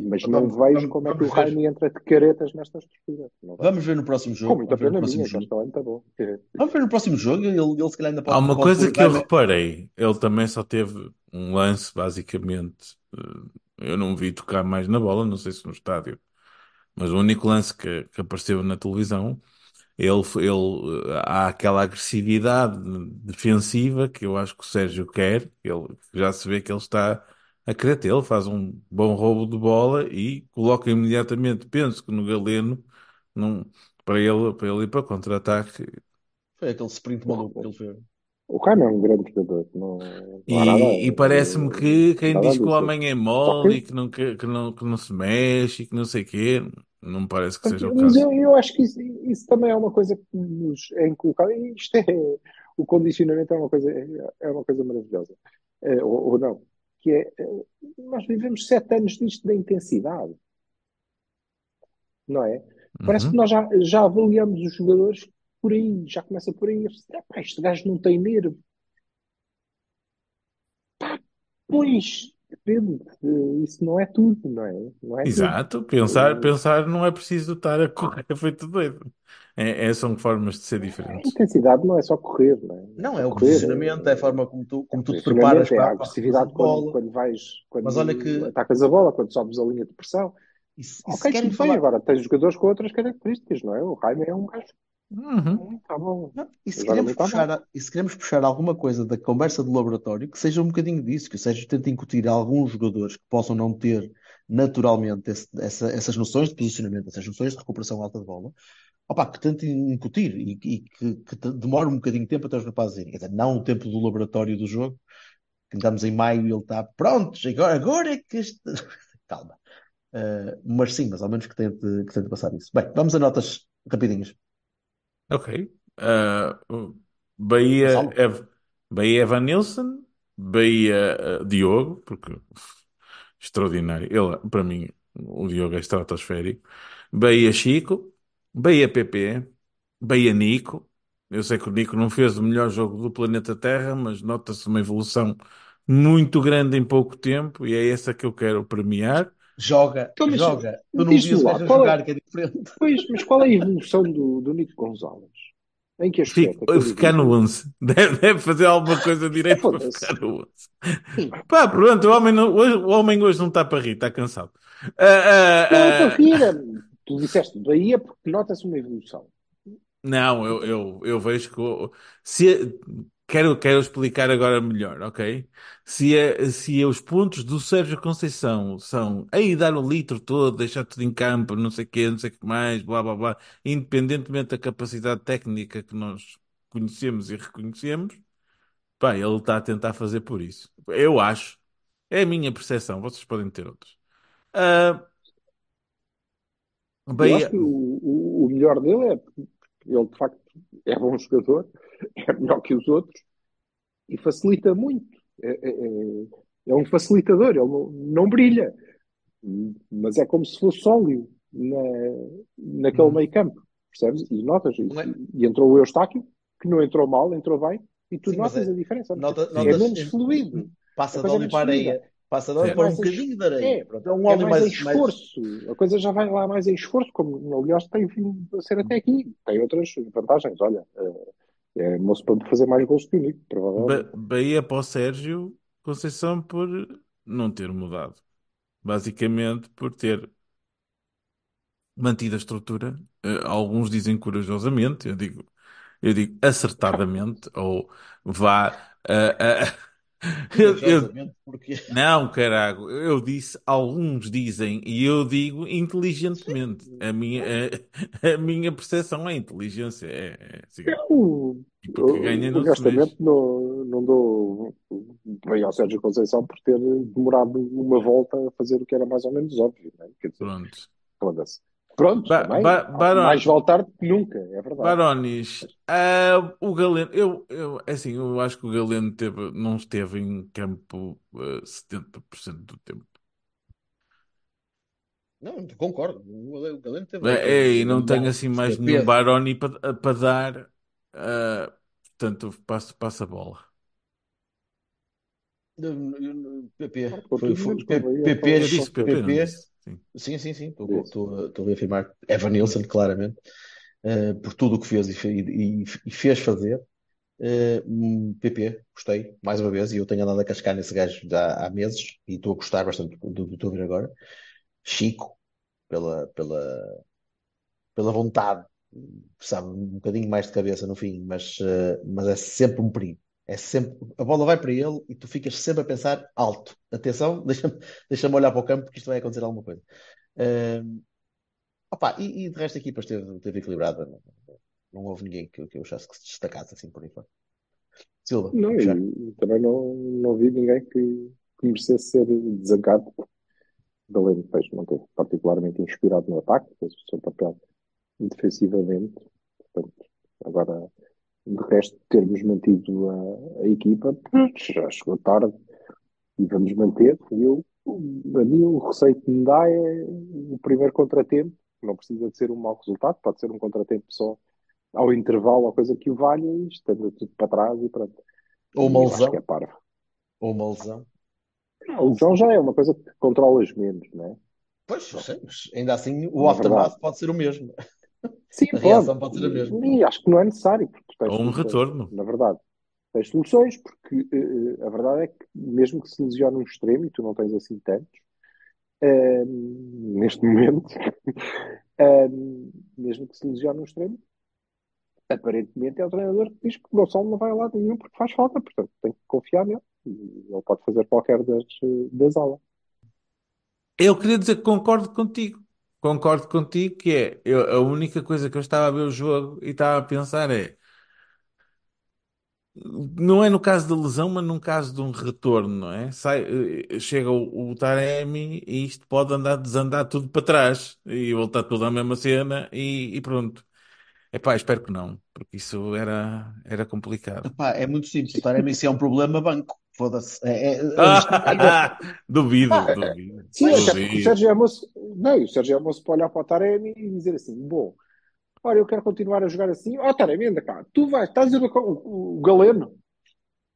Mas Vamos- não vejo vamos- como é que o vamos. Jaime entra de caretas nesta estrutura. Vamos ver no próximo jogo. Com muita Vamos ver no pena próximo minha, jogo. está bom. É. Vamos ver no próximo jogo. Ele, ele se calhar ainda pode. Há uma pode coisa que eu reparei, ele também só teve um lance, basicamente. eh, Eu não vi tocar mais na bola, não sei se no estádio, mas o único lance que, que apareceu na televisão, ele, ele, eh, há aquela agressividade defensiva que eu acho que o Sérgio quer, ele já se vê que ele está a querer ter, ele faz um bom roubo de bola e coloca imediatamente, penso que no Galeno, num, para ele, para ele ir para contra-ataque. Foi aquele sprint maluco que ele fez. O Jaime é um grande jogador. Não, não E, e parece-me que quem nada diz que o homem é mole e que, não, que, que não, que não se mexe e que não sei o quê, não me parece que seja o mas caso. eu, eu acho que isso, isso também é uma coisa que nos é inculcada. E Isto é, o condicionamento é uma coisa, é uma coisa maravilhosa. É, ou, ou não. Que é, nós vivemos sete anos disto da intensidade. Não é? Parece que Uhum. nós já, já avaliamos os jogadores por aí, já começa por aí. Este gajo não tem nervo. Pois, depende. Isso não é tudo, não é? Não é tudo. Exato, pensar, Eh, pensar não é preciso estar a correr (laughs) feito doido. É, é- são formas de ser A diferentes. intensidade não é só correr, não é? Não é é o correr. posicionamento, é a forma como tu, É como tu te preparas é para, a para a agressividade de quando, quando vais, Mas olha quando que, atacas a bola, quando sobes a linha de pressão. se Ok, querem tudo bem, falar, agora tens jogadores com outras características, não é? O Jaime é um gajo Uhum. muito. Não, e se queremos muito puxar, bola. a- e se queremos puxar alguma coisa da conversa do laboratório, que seja um bocadinho disso, que o Sérgio tente incutir a alguns jogadores que possam não ter naturalmente esse- essa- essas noções de posicionamento, essas noções de recuperação alta de bola, opa, que tentem incutir e, e que, que te- demore um bocadinho de tempo até os rapazes irem. Quer dizer, não o tempo do laboratório do jogo, que estamos em maio e ele está pronto, agora, agora é que este... (laughs) Calma. Uh, mas sim, mas ao menos que tente, que tente passar isso. Bem, vamos a notas rapidinhas. Ok. Ah, Bahia, Gonçalo? Ev, Bahia Evan Nilsson, Bahia ah, Diogo, porque (laughs) extraordinário. Ele, para mim, o Diogo é estratosférico. Bahia Chico, Bahia PP, Bahia Nico. Eu sei que o Nico não fez o melhor jogo do planeta Terra, mas nota-se uma evolução muito grande em pouco tempo e é essa que eu quero premiar. Joga, Então, mas joga. Tu não vias lá, qual é, jogar, que é diferente. pois, mas qual é a evolução do, do Nico Gonzalez? Em que aspecto? Fico, É ficar no evoluiu? (laughs) 11. Deve, deve fazer alguma coisa direito para ficar no 11. Sim. Pá, pronto, o homem, não- hoje, o homem hoje não está para rir, está cansado. Ah, Não é ah, para rir. é- Tu disseste Bahia porque nota-se uma evolução. Não, eu, eu, eu vejo que. Se, quero, quero explicar agora melhor, ok? Se, é- se os pontos do Sérgio Conceição são aí dar o litro todo, deixar tudo em campo, não sei o quê, não sei o que mais, blá blá blá, independentemente da capacidade técnica que nós conhecemos e reconhecemos, pá, ele está a tentar fazer por isso. Eu acho. É a minha percepção, vocês podem ter outros. Ah, Eu acho Bahia. que o, o, o melhor dele é ele, de facto, é bom jogador, (laughs) é melhor que os outros e facilita muito. É, é, é- é um facilitador, ele não, não brilha, mas é como se fosse sólido na, naquele Uhum. meio campo, percebes? E notas é? E entrou o Eustáquio, que não entrou mal, entrou bem, e tu Sim, notas é, a diferença. nota. É notas, menos fluido, passa de é óleo menos para areia, passa de óleo É para um mais bocadinho de areia. é, Pronto, é um é óleo mais em mais, mais. esforço. A coisa já vai lá mais em esforço, como aliás tem vindo a ser até aqui. Tem outras vantagens. Olha, é, é moço para fazer mais gols que o Nico, Ba- provavelmente. Bahia para o Sérgio Conceição por não ter mudado. Basicamente por ter mantido a estrutura. Eh, alguns dizem corajosamente, eu digo, eu digo acertadamente, ou vá. ah, ah, (laughs) Eu- porque (laughs) Não, carago, eu disse alguns dizem e eu digo inteligentemente. A minha, a, a minha percepção é inteligência. É, é. Eu, porque ganha não se honestamente, não, não dou bem ao Sérgio Conceição por ter demorado uma volta a fazer o que era mais ou menos óbvio, né? Quer dizer, Pronto. foda-se. Pronto, Ba- também. ba- Mais vale tarde que nunca, é verdade. Barones, ah, o Galeno, eu, eu, é assim, eu acho que o Galeno teve, não esteve em campo ah, 70% do tempo. Não, concordo. O Galeno teve É, e não tenho bom- assim mais nenhum peso. Baroni para para dar, ah, portanto, passo, passo a bola. PP. PP, PP, não PP. disse? Sim. Sim, sim, sim. Estou estou- estou a reafirmar. Evan Nilsson, claramente, eh, por tudo o que fez e, e- e fez fazer. Eh, um PP, gostei, mais uma vez, e eu tenho andado a cascar nesse gajo já há meses e estou a gostar bastante do que estou a ver agora. Chico, pela, pela, pela vontade, sabe, um bocadinho mais de cabeça no fim, mas, eh, mas é sempre um perigo. É sempre, a bola vai para ele e tu ficas sempre a pensar alto. Atenção, (laughs) deixa-me deixa-me olhar para o campo porque isto vai acontecer alguma coisa. Eh, opa, e, e de resto a equipa esteve, esteve equilibrada. Não, não houve ninguém que, que eu achasse que se destacasse assim por aí fora. Silva, Não, também não, não vi ninguém que, que merecesse ser desancado. Galeno fez, não teve particularmente inspirado no ataque, fez o seu papel defensivamente. Portanto, agora, de resto, termos mantido a, a equipa, putz, já chegou tarde e vamos manter. Eu, a mim, o receio que me dá é o primeiro contratempo. Não precisa de ser um mau resultado, pode ser um contratempo só ao intervalo, ou coisa que o valha, e estando tudo para trás e pronto. Ou uma lesão, que é parvo. ou uma lesão. A lesão já é uma coisa que controlas menos, não é? Pois, eu sei, mas ainda assim o Na aftermath pode ser o mesmo. Sim, A pode. pode ser a mesma. E acho que não é necessário, porque tens Ou um soluções. retorno. Na verdade, tens soluções, porque eh, a verdade é que mesmo que se lesione um extremo, e tu não tens assim tantos, eh, neste momento, (laughs) eh, mesmo que se lesione um extremo, aparentemente é o treinador que diz que o Gonçalo não vai a lado nenhum porque faz falta, portanto tem que confiar nele. Ele pode fazer qualquer das, das aulas. Eu queria dizer que concordo contigo. Concordo contigo que é, eu- a única coisa que eu estava a ver o jogo e estava a pensar é, não é no caso da lesão, mas num caso de um retorno, não é? Sai, eh, chega o, o Taremi e isto pode andar, desandar tudo para trás e voltar tudo à mesma cena e, e pronto. Epá, espero que não, porque isso era, era complicado. Epá, é muito simples. O Taremi, se é um problema, banco. Foda-se. É, é- (laughs) Ah, (laughs) duvido, Ah, duvido, Sim, porque o duvido. Sérgio Ramos, não, o Sérgio Ramos pode olhar para o Taremi e dizer assim: bom, olha, eu quero continuar a jogar assim. Ó, Taremi, anda cá, tu vais, estás a ver o, o Galeno,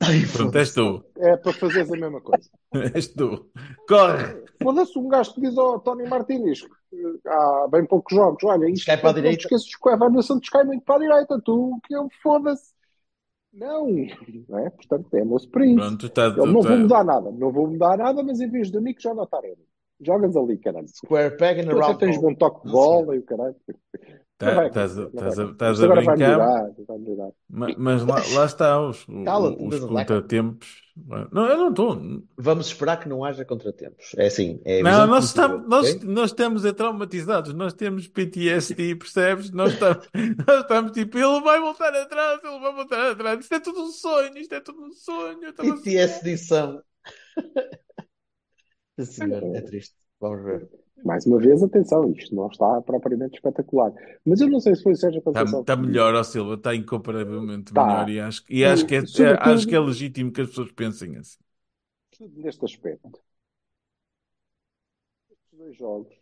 Ai, Pronto, és tu, é para fazeres a mesma coisa. (laughs) és tu. Corre! Foda-se um gajo que diz ao Tony Martínez há bem poucos jogos, olha, isto Descai para a te direita. esqueças que o Evan Nilsson descai muito para a direita, tu que eu foda-se. Não, não é? Portanto, é para isso. Pronto, está, Ele não vou mudar nada, não vou mudar nada, mas em vez de mim que joga o Taremi. Jogas ali, caralho. Square peg and a Tu até round tens bom toque de bola e o caralho. Não tá- vai estás a- vai estás a- estás vai brincar, melhorar, vai melhorar. ma- mas lá, lá está os, os Besanleca. contratempos. Não, eu não estou. Vamos esperar que não haja contratempos. É assim, é a Não, nós estamos, nós, nós estamos é traumatizados, nós temos PTSD, percebes? Nós estamos, (laughs) nós estamos tipo, ele vai voltar atrás, ele vai voltar atrás. Isto é tudo um sonho, isto é tudo um sonho. A sonhar. PTSD são. (laughs) Sim, senhor, é triste. Vamos ver. Mais uma vez, atenção, isto não está propriamente espetacular. Mas eu não sei se foi o Sérgio Está, Conceição está que disse. melhor, ó Silva, está incomparavelmente Está. melhor e acho, e acho que é, sobretudo- acho que é legítimo que as pessoas pensem assim. neste aspecto. Estes dois jogos,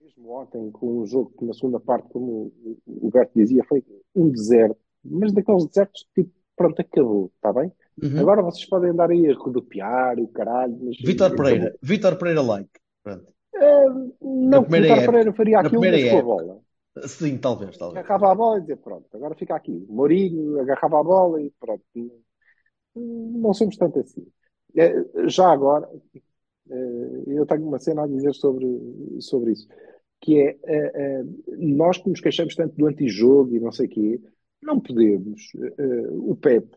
mesmo ontem, com um jogo que na segunda parte, como o o Berto dizia, foi um deserto, mas daqueles desertos tipo, pronto, acabou, está bem? Uhum. Agora vocês podem andar aí a rodopiar e o caralho, mas Vitor. Pereira. Vitor Pereira like. Pronto. Eh, não, que primeira Vitor. Pereira faria aquilo, mas com a bola. Sim, talvez, talvez. Agarrava a bola e dizia, pronto, agora fica aqui. Mourinho agarrava a bola e pronto. Não somos tanto assim. Eh, Já agora, eh, eu tenho uma cena a dizer sobre, sobre isso, que é, eh, eh, nós que nos queixamos tanto do antijogo e não sei o quê, não podemos, eh, eh, o Pepe,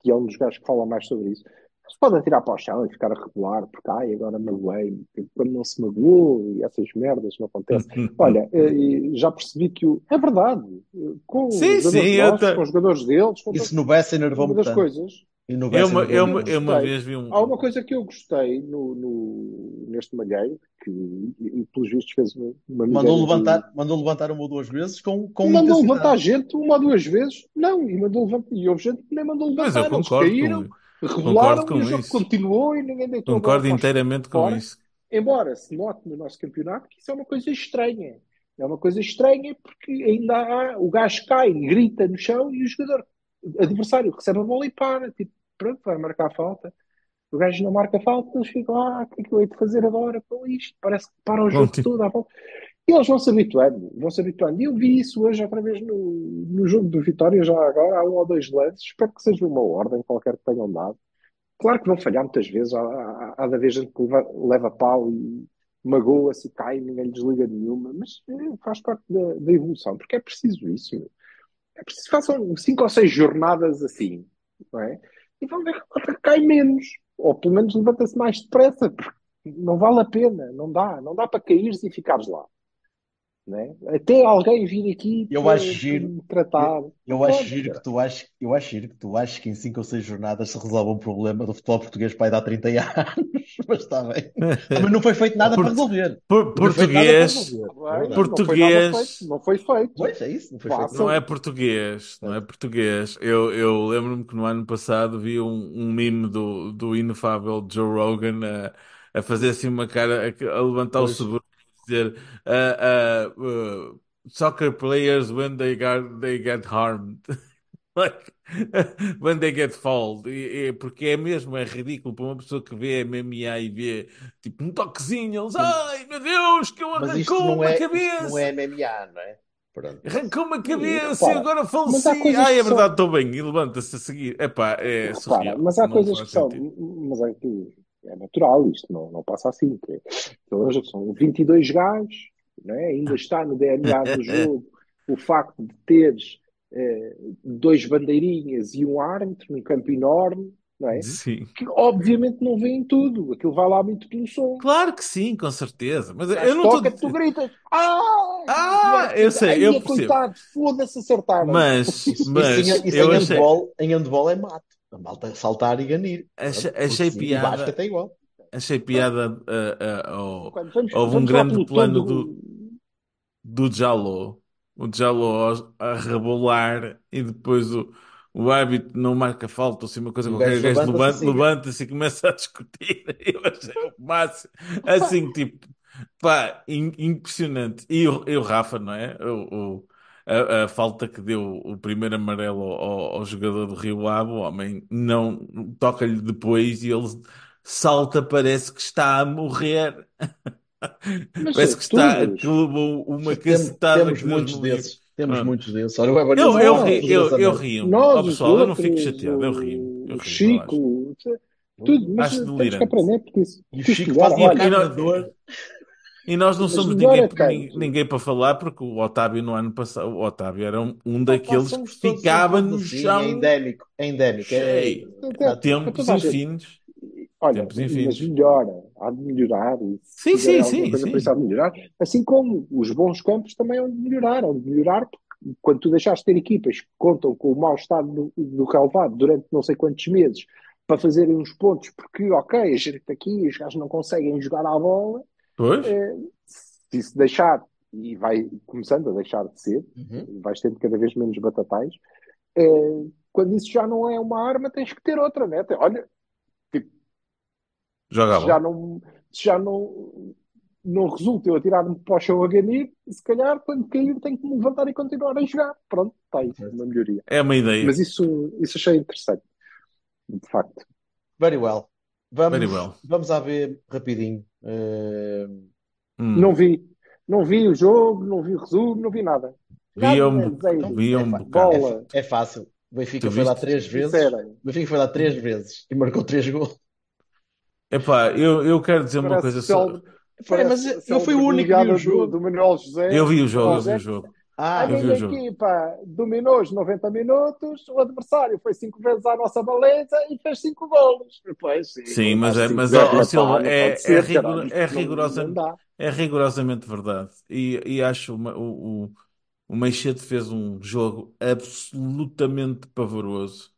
que é um dos gajos que fala mais sobre isso, se pode atirar para o chão e ficar a rebolar, porque ai, agora magoei, quando não se magoou e essas merdas não acontecem. (laughs) Olha, eh, já percebi que o. É verdade, eh, com os Sim, jogadores sim, nossos, com os jogadores deles, com Isso no Bessa uma enervou-me das tanto. coisas. E Eu uma, eu, uma, eu uma vez vi um. Há uma coisa que eu gostei no, no- neste Malheiro, que e, pelos vistos fez uma, uma Mandou miséria de- levantar, mandou levantar uma ou duas vezes com, com mandou levantar gente uma ou duas vezes. Não, e mandou levantar. E houve gente que nem mandou Mas eu levantar. Eles concordo caíram, com, com e o jogo isso. continuou e ninguém deitou Concordo inteiramente com fora. isso. Embora se note no nosso campeonato que isso é uma coisa estranha. É uma coisa estranha porque ainda há. O gajo cai, grita no chão e o jogador adversário recebe a bola e para. Tipo, pronto, vai marcar a falta. O gajo não marca a falta, eles ficam, ah, o que é que eu hei de fazer agora com isto? Parece que para o jogo Conti- todo à volta. E eles vão se habituando, vão se habituando. E eu vi isso hoje outra vez no, no jogo do Vitória, já agora, há um ou dois lances. Espero que seja uma ordem qualquer que tenham dado. Claro que vão falhar muitas vezes, há, há, há de gente que leva, leva pau e magoa-se e cai, ninguém lhe desliga nenhuma, mas eh, faz parte da, da evolução, porque é preciso isso. É preciso que façam cinco ou seis jornadas assim, não é? E vão ver que cai menos, ou pelo menos levanta-se mais depressa, porque não vale a pena, não dá, não dá para caíres e ficares lá. Não é? Até alguém vir aqui Eu para, acho giro. me tratar. Eu, Não eu acho giro cara. que tu achas, eu acho giro que tu achas que em 5 ou 6 jornadas se resolve um problema do futebol português para aí dar 30 (laughs) anos. Mas está bem. (laughs) Mas não foi feito nada para resolver. por- Não português, resolver. Não foi português. feito, não foi feito. Pois é isso, não foi feito. Não é português, não é português. Eu, eu lembro-me que no ano passado vi um, um meme do, do inefável Joe Rogan a, a fazer assim uma cara, a, a levantar o Pois. sobretudo e dizer ah, uh, soccer players when they get, they get harmed. (laughs) Like, (laughs) when they get fouled. E- e- porque é mesmo, é ridículo para uma pessoa que vê MMA e vê tipo um toquezinho, eles, ai meu Deus, que eu arrancou uma é, cabeça. não é MMA, não é? Pronto. Arrancou-me a cabeça e agora há faleci. Ai, é são- verdade, estou bem. E levanta-se a seguir. Epá, é Repara, surreal. mas há Não coisas que são, mas é que é natural isto, não, não passa assim. que que hoje são 22 gajos, não é? ainda está no DNA do (laughs) jogo o facto de teres eh, dois bandeirinhas e um árbitro num campo enorme, não é? Sim. Que obviamente não vêem tudo, aquilo vai lá muito pelo som. Claro que sim, com certeza. Mas eu Mas não toca, estou. tu gritas, ah! Ah, eu sei, Ai, eu percebo. coitado, foda-se acertaram. Mas, Isso, mas isso, em, isso eu em achei, handball, em handball é mato. A malta saltar e ganir. achei, achei porque e piada. é igual. Achei piada ao- Quando vamos, houve um grande plano do, do, do. O Jaló a rebolar e depois o, o árbitro não marca falta ou assim, uma coisa o qualquer. O gajo levanta-se levanta- e siga. levanta-se e começa a discutir. (laughs) Eu achei o máximo. Assim, tipo, pá, im- impressionante. E o, e o Rafa, não é? O, o- a, a falta que deu o primeiro amarelo ao, ao jogador do Rio Ave, o homem não toca-lhe depois e ele salta, parece que está a morrer. Mas (laughs) Parece que está, que levou uma Tem- cacetada temos que Deus muitos desses. Temos Pronto. muitos desses. Olha, Eu, eu, vai ri, eu, eu rio-me. Nós, Ó, os pessoal, eu não fico outros, chateado, eu o, rio-me. Eu o rio-me, Chico, tudo, mas Acho temos que delirante. aprender porque isso, o Chico melhora. faz uma Olha, cara nós, de dor. E nós não mas somos ninguém, é quem? nin- ninguém para falar, porque o Otávio no ano passado, o Otávio era um, um daqueles que ficava no assim, chão é endémico. É endémico. É, até tempos infindos. Olha, Tempos mas infindos. melhora, há de melhorar. E Sim, sim, sim, coisa sim. melhorar. Assim como os bons campos também hão de melhorar. Hão de melhorar porque quando tu deixaste de ter equipas que contam com o mau estado do, do relevado durante não sei quantos meses para fazerem uns pontos, porque, ok, a gente está aqui, os gajos não conseguem jogar à bola, Pois? eh, se isso deixar, e vai começando a deixar de ser, Uhum. vais tendo cada vez menos batatais, eh, quando isso já não é uma arma, tens que ter outra, né? Olha, Joga se já não, já não, não resulta eu atirar-me para o chão a ganir, se calhar quando cair tenho que me levantar e continuar a jogar. Pronto, está aí, uma melhoria. É uma ideia. Mas isso, isso achei interessante, de facto. Very well. Vamos, Very well. vamos a ver rapidinho. Eh, Hum. Não vi, não vi o jogo, não vi o resumo, não vi nada. Vi Nada, um, vi um é, é, Bola. fa- é fácil. O Benfica Tu foi lá três vezes. O Benfica foi lá três vezes e marcou três gols. Epá, eu, eu quero dizer uma Parece coisa só. célebre, Foi, parece mas eu fui o único que vi goleada o do, jogo. do Manuel José. Eu vi o jogo, eu vi o jogo. Ah, a minha equipa dominou os 90 minutos, o adversário foi cinco vezes à nossa baliza e fez cinco golos. Pois, sim, Sim, mas, é, mas ó, Silva, é, é, rigor- é, rigorosa- é rigorosamente verdade. E, e acho uma- o, o, o Meixete fez um jogo absolutamente pavoroso.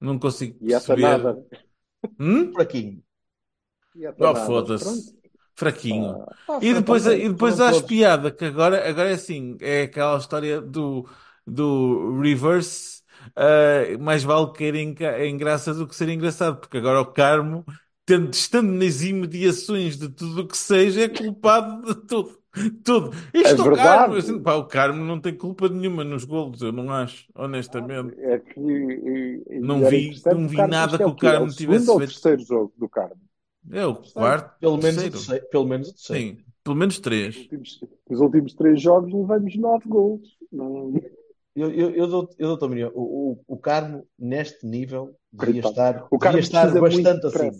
Não consigo E essa perceber. nada. Hum? fraquinho. E Oh, foda-se. Fraquinho. Ah, E depois, e depois há as piada que agora, agora é assim, é aquela história do, do reverse, ah, mais vale cair em, em graça do que ser engraçado, porque agora o Carmo, tendo, estando nas imediações de tudo o que seja, é culpado de tudo. Tudo. Isto É o Carmo, assim, pá, o Carmo não tem culpa nenhuma nos golos, eu não acho, honestamente. É que, e- e Não vi- não vi nada é que o? É Carmo o tivesse ou o feito. terceiro jogo do Carmo? É o quarto, Pelo menos o terceiro. terceiro. Pelo menos o terceiro. Sim, pelo menos Os três. últimos, os últimos três jogos levamos nove gols. Não... Eu, eu, eu dou, eu a opinião. O, o, o Carmo, neste nível, devia estar, O Carmo devia estar bastante acima.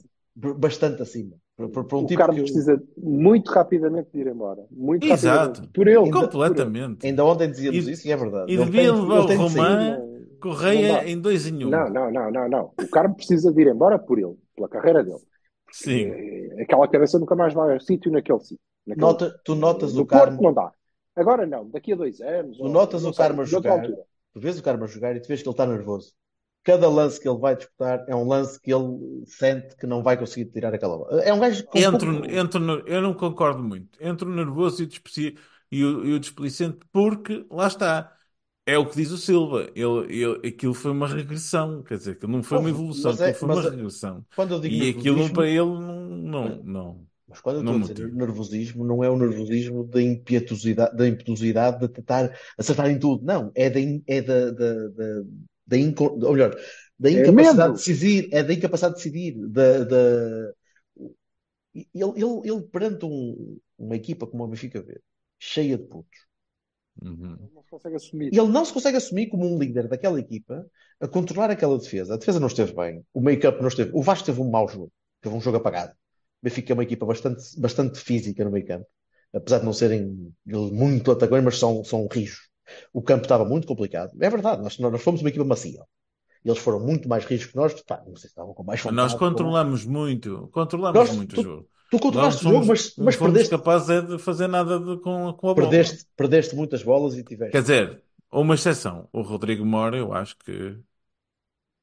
Bastante acima. Para, para- para um O tipo Carmo que eu- precisa muito rapidamente de ir embora. Muito Exato. rapidamente. Por ele. Ainda- Completamente. Ainda ontem dizíamos E- isso e é verdade. e Ele devia tem- levar ele o não Correia em dois em um. Não, não, não, não, não. O Carmo precisa de ir embora por ele, pela carreira dele. Sim. Eh, Aquela cabeça nunca mais vai ao sítio naquele sítio. Naquele- Nota, tu notas no o Porto Carmo, não dá. Agora não, daqui a dois anos. tu ou- notas o Carmo a jogar, altura. tu vês o Carmo a jogar e tu vês que ele está nervoso. Cada lance que ele vai disputar é um lance que ele sente que não vai conseguir tirar aquela bola. É um gajo com Entro, pouco- entro eu não concordo muito. Entro nervoso e o, despeci- e o, e o displicente, porque lá está. É o que diz o Silva. Ele, ele, aquilo foi uma regressão. Quer dizer, que não foi uma evolução, mas é- aquilo foi mas uma é- regressão. Quando eu digo E aquilo para ele não. não, não. Mas quando eu Não estou a dizer nervosismo, não é o nervosismo da impetuosidade, da impetuosidade de tentar acertar em tudo. Não, é da, é da, da, da, da inco- ou melhor, da É incapacidade medo. de decidir, é da incapacidade de decidir, da, da... Ele, ele, ele perante um- uma equipa como o Benfica B, cheia de putos, Uhum. Não consegue assumir. ele não se consegue assumir como um líder daquela equipa a controlar aquela defesa. A defesa não esteve bem, o meio-campo não esteve. O Vasco teve um mau jogo, teve um jogo apagado. O Benfica é uma equipa bastante, bastante física no meio-campo, apesar de não serem muito atacantes, mas são, são rijos. O campo estava muito complicado. É verdade, nós, nós fomos uma equipa macia. Eles foram muito mais rijos que nós. Pá, não sei se estavam com mais vontade. Nós controlamos muito. Controlamos Nós- muito tu- o jogo. Tu controlaste Nós o jogo, mas, não mas fomos perdeste, capazes é de fazer nada de- com, com a bola. perdeste, perdeste muitas bolas e tiveste. Quer dizer, uma exceção. O Rodrigo Mora, eu acho que Ah,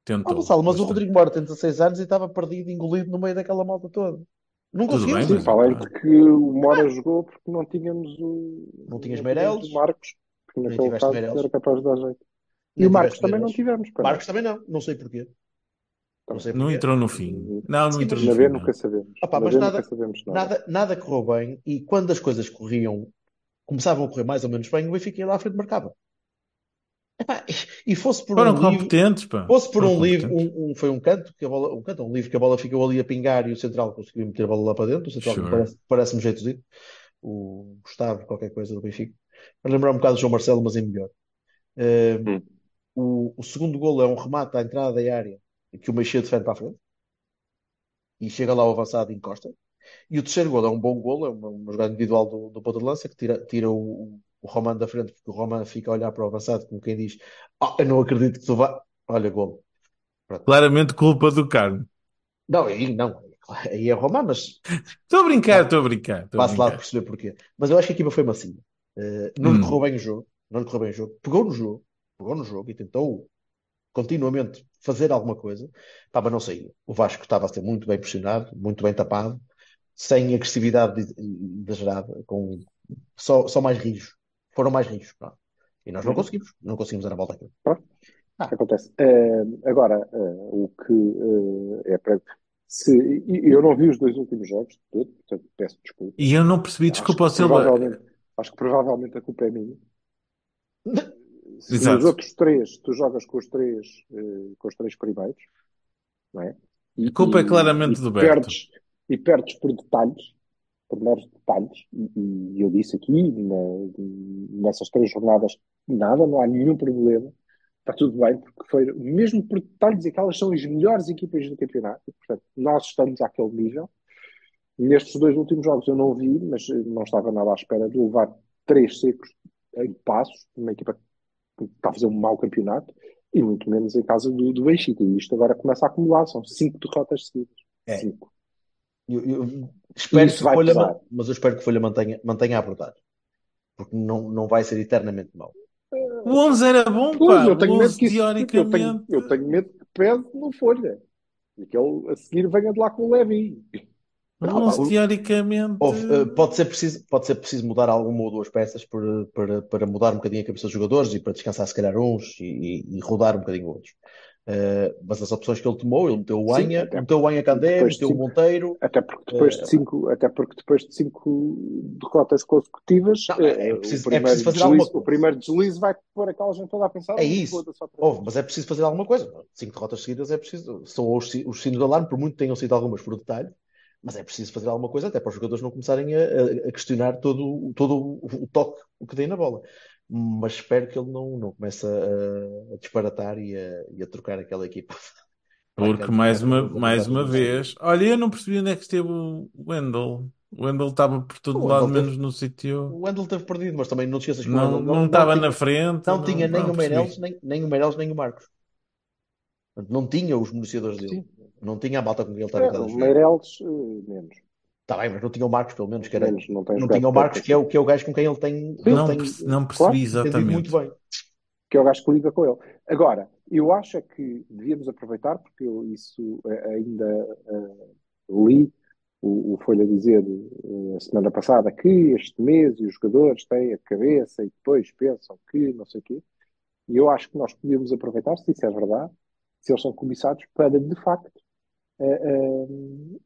tentou. Gonçalo, mas o. Rodrigo Mora tem 16 anos e estava perdido, engolido no meio daquela malta toda. Não bem, Sim, mas- para além de que o Mora jogou porque não tínhamos o. Não tinhas não Meireles. o Marcos, que Nem naquele tiveste caso Meireles. era capaz de dar jeito. E o Marcos também não tivemos. pá. Marcos também não, não sei porquê. Não Não entrou no fim. Não, não Sim, entrou no fim. Não. nunca sabemos. Opa, mas nada- nunca sabemos nada. Nada, nada correu bem e quando as coisas corriam, começavam a correr mais ou menos bem, o Benfica ia lá à frente e marcava. Epá, e fosse por Foram um livro, competentes, pá. fosse por Foram um livro, um, um- foi um canto, que a bola, um canto, um livro que a bola ficou ali a pingar e o central conseguiu meter a bola lá para dentro. O central Sure. parece, parece-me jeitozinho. O Gustavo, qualquer coisa do Benfica. Para lembrar um bocado do João Marcelo, mas em melhor. Eh, Hum. o, o segundo golo é um remate à entrada da área que o Meixia defende para a frente e chega lá o avançado e encosta. E o terceiro golo é um bom golo, é uma, uma jogada individual do, do ponta de lança que tira, tira o, o Roman da frente, porque o Roman fica a olhar para o avançado como quem diz: "Ah, Eu não acredito que tu vá. Olha, golo. Claramente culpa do Carmo. Não, aí não. Aí é Roman, mas Estou a brincar, estou a brincar. Passe lá de brincar. perceber porquê. Mas eu acho que a equipa foi macia. Eh, não lhe Hum. correu bem o jogo, não lhe correu bem o jogo. Pegou no jogo, pegou no jogo e tentou continuamente fazer alguma coisa. Pá, mas não saía. O Vasco estava a ser muito bem pressionado, muito bem tapado, sem agressividade ex- exagerada, com só, só mais rijos. Foram mais rijos. pá. E nós não Uhum. conseguimos, não conseguimos dar a volta àquilo. Acontece. Eh, agora, eh, o que eh, é para. Se, e- eu não vi os dois últimos jogos de todo, portanto peço desculpa. E eu não percebi, desculpa Acho que Silva. provavelmente, acho que provavelmente a culpa é minha. Se Exato. os outros três, tu jogas com os três, eh, com os três primeiros, não é? E, A culpa é e- claramente e do Berto. perdes, e perdes por detalhes, por meros detalhes, e, e eu disse aqui, na- nessas três jornadas, nada, não há nenhum problema, está tudo bem, porque foi mesmo por detalhes, aquelas são as melhores equipas do campeonato, portanto, nós estamos àquele nível. Nestes dois últimos jogos eu não vi, mas eh, não estava nada à espera de levar três secos em passos, uma equipa está a fazer um mau campeonato, e muito menos em casa do, do Benfica. E isto agora começa a acumular, são cinco derrotas seguidas. É. Cinco. Eu, eu espero que vai Folha, pesar. mas eu espero que Folha mantenha, mantenha a abordagem. Porque não, não vai ser eternamente mau. O 11 era bom, Pois, pá. eu tenho medo 11 que isso, eu tenho, eu tenho medo que pese no Folha. E que ele a seguir venha de lá com o Levi. O Não, 11 pá, o- teoricamente. Houve, eh, pode ser preciso, pode ser preciso mudar alguma ou duas peças para, para, para mudar um bocadinho a cabeça dos jogadores e para descansar se calhar uns e, e- e rodar um bocadinho outros. Eh, mas as opções que ele tomou, ele meteu o Anha, meteu o Anha Candé, meteu o Monteiro. Até porque depois Eh, de cinco, até porque depois de cinco derrotas consecutivas, Não, é- é eh, preciso- o é primeiro preciso fazer deslize, alguma coisa. o primeiro deslize vai pôr aquela gente toda a pensar, É "Oh, isso. foda-se outra vez." Houve, mas é preciso fazer alguma coisa. Cinco derrotas seguidas é preciso. São os, os sinos de alarme, por muito que tenham sido algumas por detalhe, mas é preciso fazer alguma coisa até para os jogadores não começarem a, a- questionar todo, o- todo o, toque que tem na bola. Mas espero que ele não, não comece a, a disparatar e a, e a trocar aquela equipa. (laughs) Porque mais uma, mais uma vez. Olha, eu não percebi onde é que esteve o Wendel. O Wendel estava por todo O lado, menos teve- no sítio. O Wendel teve perdido, mas também não te esqueças que Não, não estava na frente. não tinha nem não o. Meireles, nem, nem o Meireles, nem o Marcos. Não tinha os municiadores dele. Não tinha a malta com quem ele estava É, a o jogar. Meireles, eh, menos. Está bem, mas não tinha o Marcos, pelo menos, que era, Menos, não tem não tinha o Marcos, que é o, que é o gajo com quem ele tem, ele Não, tem perce- não Claro, percebi entendido exatamente. muito bem. que é o gajo que liga com ele. Agora, eu acho é que devíamos aproveitar, porque eu isso eh, ainda eh, li o, o Folha dizer eh, a semana passada que este mês e os jogadores têm a cabeça e depois pensam que não sei o quê. E eu acho que nós podíamos aproveitar, se isso é verdade, se eles são comissados, para de facto eh, eh,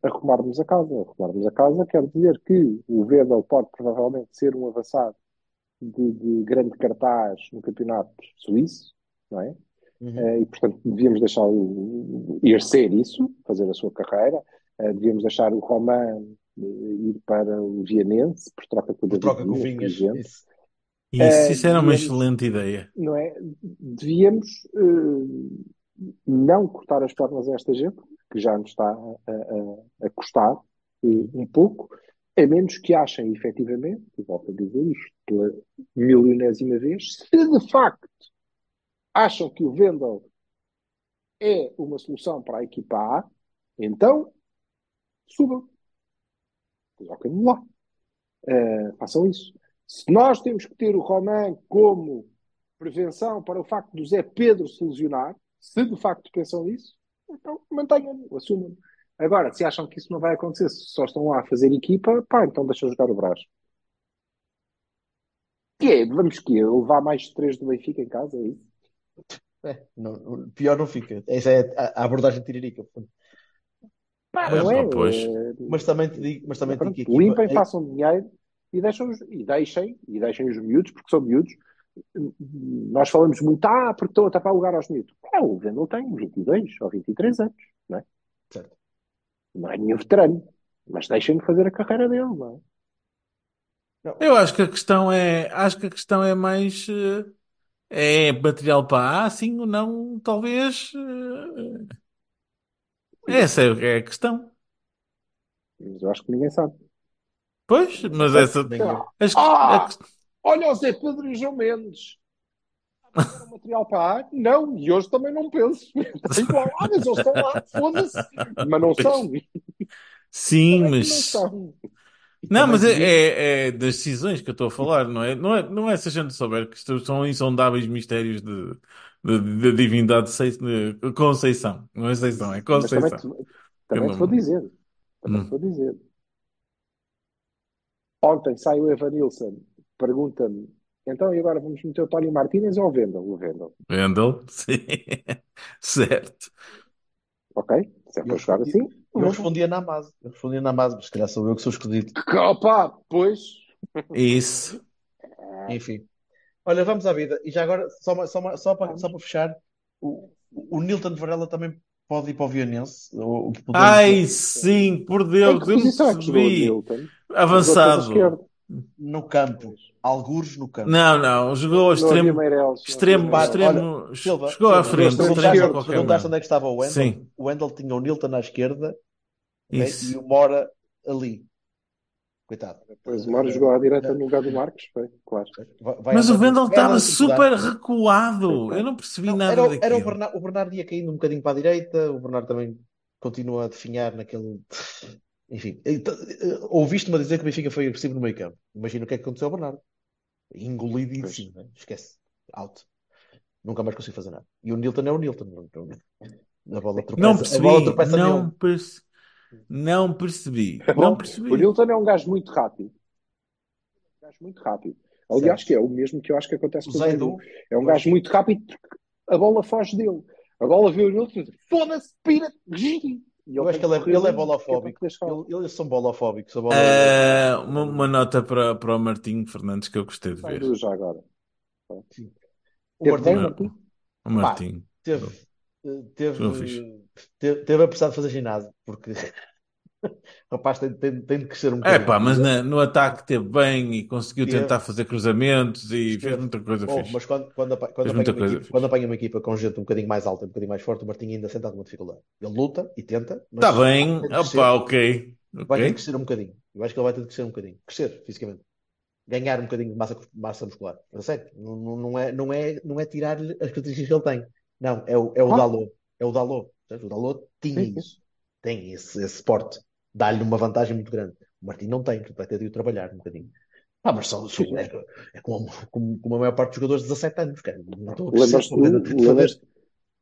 arrumarmos a casa. Arrumarmos a casa quer dizer que o Vedel pode provavelmente ser um avançado de, de grande cartaz no campeonato suíço, não é? Uhum. Eh, e portanto devíamos deixar o, ir ser isso, fazer a sua carreira. Eh, devíamos deixar o Roman eh, ir para o Vianense por troca com o David troca com Vinhas. Isso. Isso, isso era uma devíamos- excelente ideia. não é? Devíamos eh, não cortar as pernas a esta gente, que já nos está a, a- a custar um pouco, a menos que achem efetivamente, e volto a dizer isto pela milionésima vez, se de facto acham que o Vendel é uma solução para a equipa A, então subam. Coloquem-no lá. Eh, façam isso. Se nós temos que ter o Roman como prevenção para o facto do Zé Pedro se lesionar, se de facto pensam nisso, então mantenham-no, assumam-no. Agora, se acham que isso não vai acontecer, se só estão lá a fazer equipa, pá, então deixa jogar o Brás. Que é, vamos que é, levar mais de três do Benfica em casa, é isso? É, não- pior não fica. Essa é a, a abordagem tiririca. Pá, É, não é? Eh, Mas também te digo, mas também te digo Pronto, que equipa, limpem, a- façam dinheiro e deixem, e deixem, e deixem os miúdos, porque são miúdos. Nós falamos muito, ah, porque estão a tapar lugar aos miúdos. É, o Vendel tem 22 ou 23 anos, não é? Certo. Não é nenhum veterano, mas deixem-me fazer a carreira dele, não é? Eu acho que a questão é, acho que a questão é mais eh, é material para A, sim ou não, talvez. eh, Essa é a questão. Mas eu acho que ninguém sabe. Pois, mas essa. nem eu. as- Ah! a Olha o Zé Pedro e o João Mendes. Era material para A? Não, e hoje também não penso. Está (laughs) igual. Ah, mas eles estão lá, foda-se. Mas não são. Sim, Como é mas. não são? Não, também mas é, é- é das decisões que eu estou a falar, não é? Não é, não é se a gente souber que são insondáveis mistérios de, de, de divindade de Conceição. Não é Conceição, é Mas também Conceição. te, também te vou não- dizer. Também Hum. te vou dizer. Ontem sai o Evanilson, pergunta-me, então e agora vamos meter o Tony Martínez ou o Vendel? O Vendel. Wendel? (laughs) Sim. Certo. Ok? Se é para Eu jogar assim, Eu respondia na Amaz. Eu respondia na Amaz, mas se calhar sou eu que sou escolhido. (laughs) Opa, pois. Isso. Enfim. Olha, vamos à vida. E já agora, só, uma- só, uma- só, para, só para fechar, o, o Nilton Varela também pode ir para o Vianense. Ou, podemos- Ai, sim, por Deus, que eu é o percebi. Pela Avançado. No campo. Algures no campo. Não, não, jogou extremo, Meireles. extremo, não olha, extremo, Silva, chegou à frente, perguntaste onde é que estava o Wendel. Sim. O Wendel tinha o Nilton à esquerda? Isso. e o Mora ali. Coitado. Depois o Mário jogou à direita no lugar do Marcos, foi, claro. Vai- vai Mas o vai estava super recuado. Eu não percebi Não, nada era, o- era o daquilo. Bernardo, o Bernardo ia caindo um bocadinho para a direita, o Bernardo também continua a definhar naquele. Enfim, então, eh, ouviste-me a dizer que o Benfica foi agressivo no meio campo. Imagina o que é que aconteceu ao Bernardo. Engolido e Pois. cima. Esquece. Out. Nunca mais consigo fazer nada. E o Nilton é o Nilton. Não- não- A bola tropeça, Não a bola percebi. tropeça Não, perce- não percebi. Bom, Não o percebi. Nilton é um gajo muito rápido. Um gajo muito rápido. Aliás, Certo. que é o mesmo que eu acho que acontece O com o Zaidu. É um gajo muito rápido porque a bola foge dele. A bola vê o Nilton e diz, foda-se, pira, eu acho que ele é, ele é bolofóbico. Eles são bolofóbicos. A bola Ah, uma, uma nota para, para o Martinho Fernandes que eu gostei de ver. Já agora. o. Martim? O Martinho. teve, eh, teve, teve, teve a precisar de fazer ginásio, porque o (laughs) rapaz tem, tem, tem de crescer um É bocadinho. pá, mas na- no ataque teve bem e conseguiu tentar fazer cruzamentos e fez Teve. muita coisa Bom, fixe. mas quando, quando, apa- quando Fez apanha coisa equipa, fixe. quando apanha uma equipa com gente um bocadinho mais alta, um bocadinho mais forte, o Martinho ainda senta alguma dificuldade. Ele luta e tenta, mas Está bem, opá, ok. vai ter de crescer um bocadinho. Eu acho que ele vai ter de crescer um bocadinho. Crescer fisicamente. Ganhar um bocadinho de massa, massa muscular. Não, não, não é, não, é, não é tirar-lhe as características que ele tem. Não, é o, é o Ah. Dalot. É o Dalot. Sabes? O Dalot tinha Sim, sim. isso. Tem esse, esse porte. Dá-lhe uma vantagem muito grande. O Martim não tem, portanto vai ter de o trabalhar um bocadinho. Ah, mas são, são- é, é como, como, como a maior parte dos jogadores de 17 anos, cara. Não estou a não lembras fazer.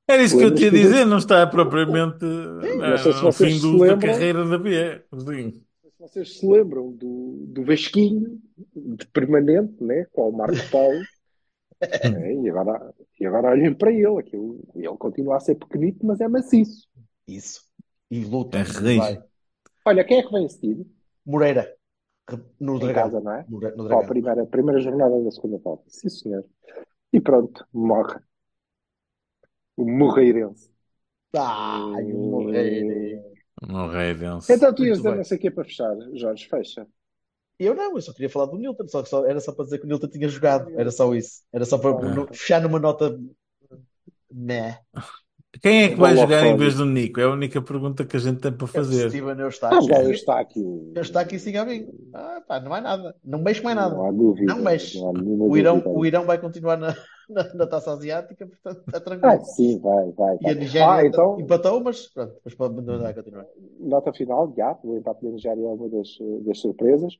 Era isso que eu ia do- dizer, não está propriamente não sei se no vocês fim do- da lembram. carreira da B. Sim. se vocês se lembram do, do Vasquinho de permanente, né, com o Marco Paulo, (laughs) É, e agora, e agora olhem para ele, aquilo, ele continua a ser pequenito, mas é maciço. Isso. E luta. É rijo. vai. Olha, quem é que vem seguir? Moreira. No Em Dragão. casa, não é? No, a Dragão. primeira, primeira jornada da segunda volta. Sim, senhor. E pronto, morre. O Morreirense. Ai, o Moreira. No rei denso. Então tu ias bem. não sei o que para fechar, Jorge, fecha. Eu não, eu só queria falar do Nilton, só, só- era só para dizer que o Nilton tinha jogado, era só isso. Era só para Ah. no- fechar numa nota. Né. (laughs) Quem é que vai jogar em vez do Nico? É a única pergunta que a gente tem para fazer. Steven Ah, Eustáquio. já está aqui. Eu está aqui siga a mim. Ah, pá, não há nada. Não mexe mais nada. Não há dúvida. Não mexe. Não O Irão, dúvida. o Irão vai continuar na, (laughs) na, na taça asiática, portanto está tranquilo. Ah, sim, vai, vai. E a vai. Nigéria Ah, então, empatou, mas pronto, mas pode vai continuar. nota final, já, o empate da Nigéria é uma das, das surpresas,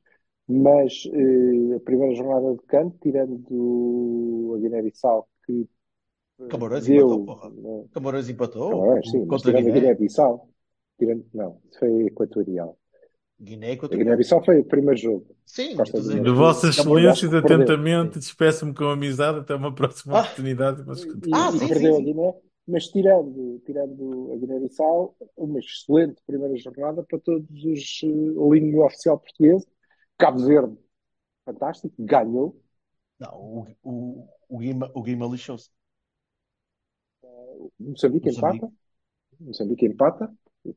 mas eh, a primeira jornada de campo, tirando a Guiné-Bissau, que Camarões deu. empatou, porra. né, Camarões empatou Camarões, sim, contra a tirando a Guiné. Guiné-Bissau, tirando, não, isso foi equatorial. Guiné contra Guiné-Bissau foi o primeiro jogo. Sim. De vossas excelências, atentamente, despeço-me com amizade. Até uma próxima Ah. oportunidade. Mas... E, Ah, sim, perdeu sim, a Guiné, mas tirando, tirando a Guiné-Bissau, uma excelente primeira jornada para todos os uh, língua oficial portuguesa. Cabo Verde, fantástico, ganhou. Não, o, o, o Guima, o Guima lixou-se. Moçambique Moçambique. empata. Moçambique empata.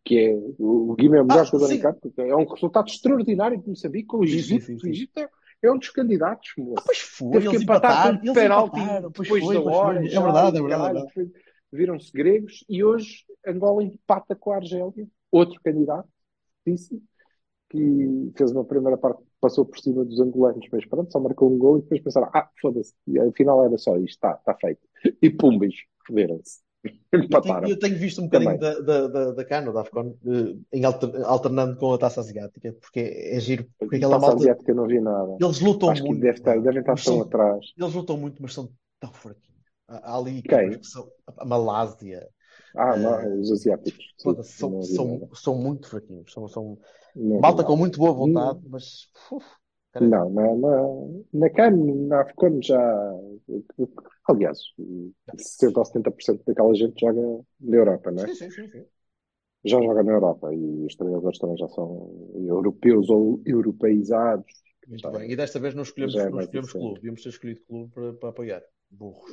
Que é, o Guima é o melhor Ah, jogador sim. em campo. porque É um resultado extraordinário de Moçambique com o Egito. O. Egito é, é um dos candidatos, moço. Ah, pois foi, Teve que empatar com um penalti depois foi, da hora. É verdade, é verdade, é verdade. Viram-se gregos e hoje Angola empata com a Argélia, outro candidato, disse, que fez uma primeira parte, passou por cima dos angolanos, mas pronto, só marcou um gol e depois pensaram, ah, foda-se, afinal era só isto, está tá feito. E pumbas, foderam-se. (laughs) Eu tenho, eu tenho visto um bocadinho da, da, da, da Cano, da AFCON, eh, em alter- alternando com a taça asiática, porque é giro. Porque aquela Taça malta, asiática não vi nada. eles lutam Acho que muito, deve estar, devem estar tão são, atrás. eles lutam muito, mas são tão fraquinhos. Há, ali equipas que são, a Malásia, Ah, eh, não, os asiáticos. Sim, são, são, são muito fraquinhos. São, são malta com muito boa vontade, mas uf. Não, na, na, na CAN, na AFCON já. Aliás, 60 ou 70% daquela gente joga na Europa, não é? Sim, sim, sim, sim. Já joga na Europa e os treinadores também já são europeus ou europeizados. Muito bem. E desta vez não escolhemos, é não escolhemos clube, devíamos ter escolhido clube para, para apoiar. Burros.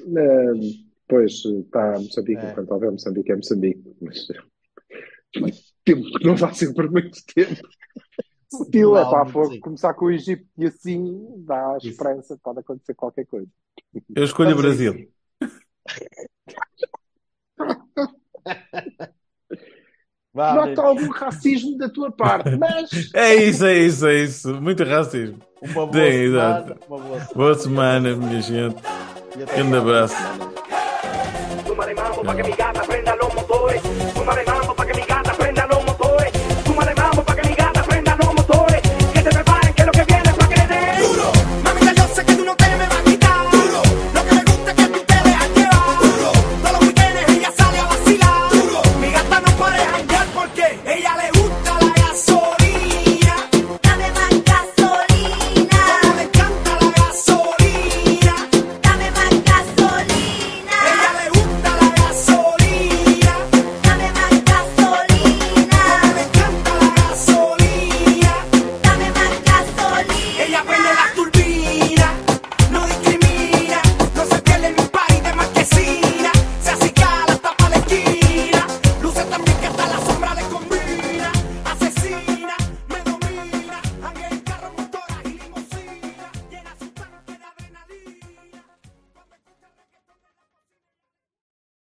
Pois está Moçambique, É. enquanto houver Moçambique é Moçambique, mas (laughs) tempo que não vai ser por muito tempo. Aquilo é sim. começar com o Egito e assim dá Isso. esperança, pode acontecer qualquer coisa. Eu escolho o Vamos Brasil. Vá, Nota algum racismo da tua parte, mas (laughs) É isso, é isso, é isso. Muito racismo. Uma boa Sim, semana. Uma boa semana. Boa semana, minha gente. Até Grande abraço.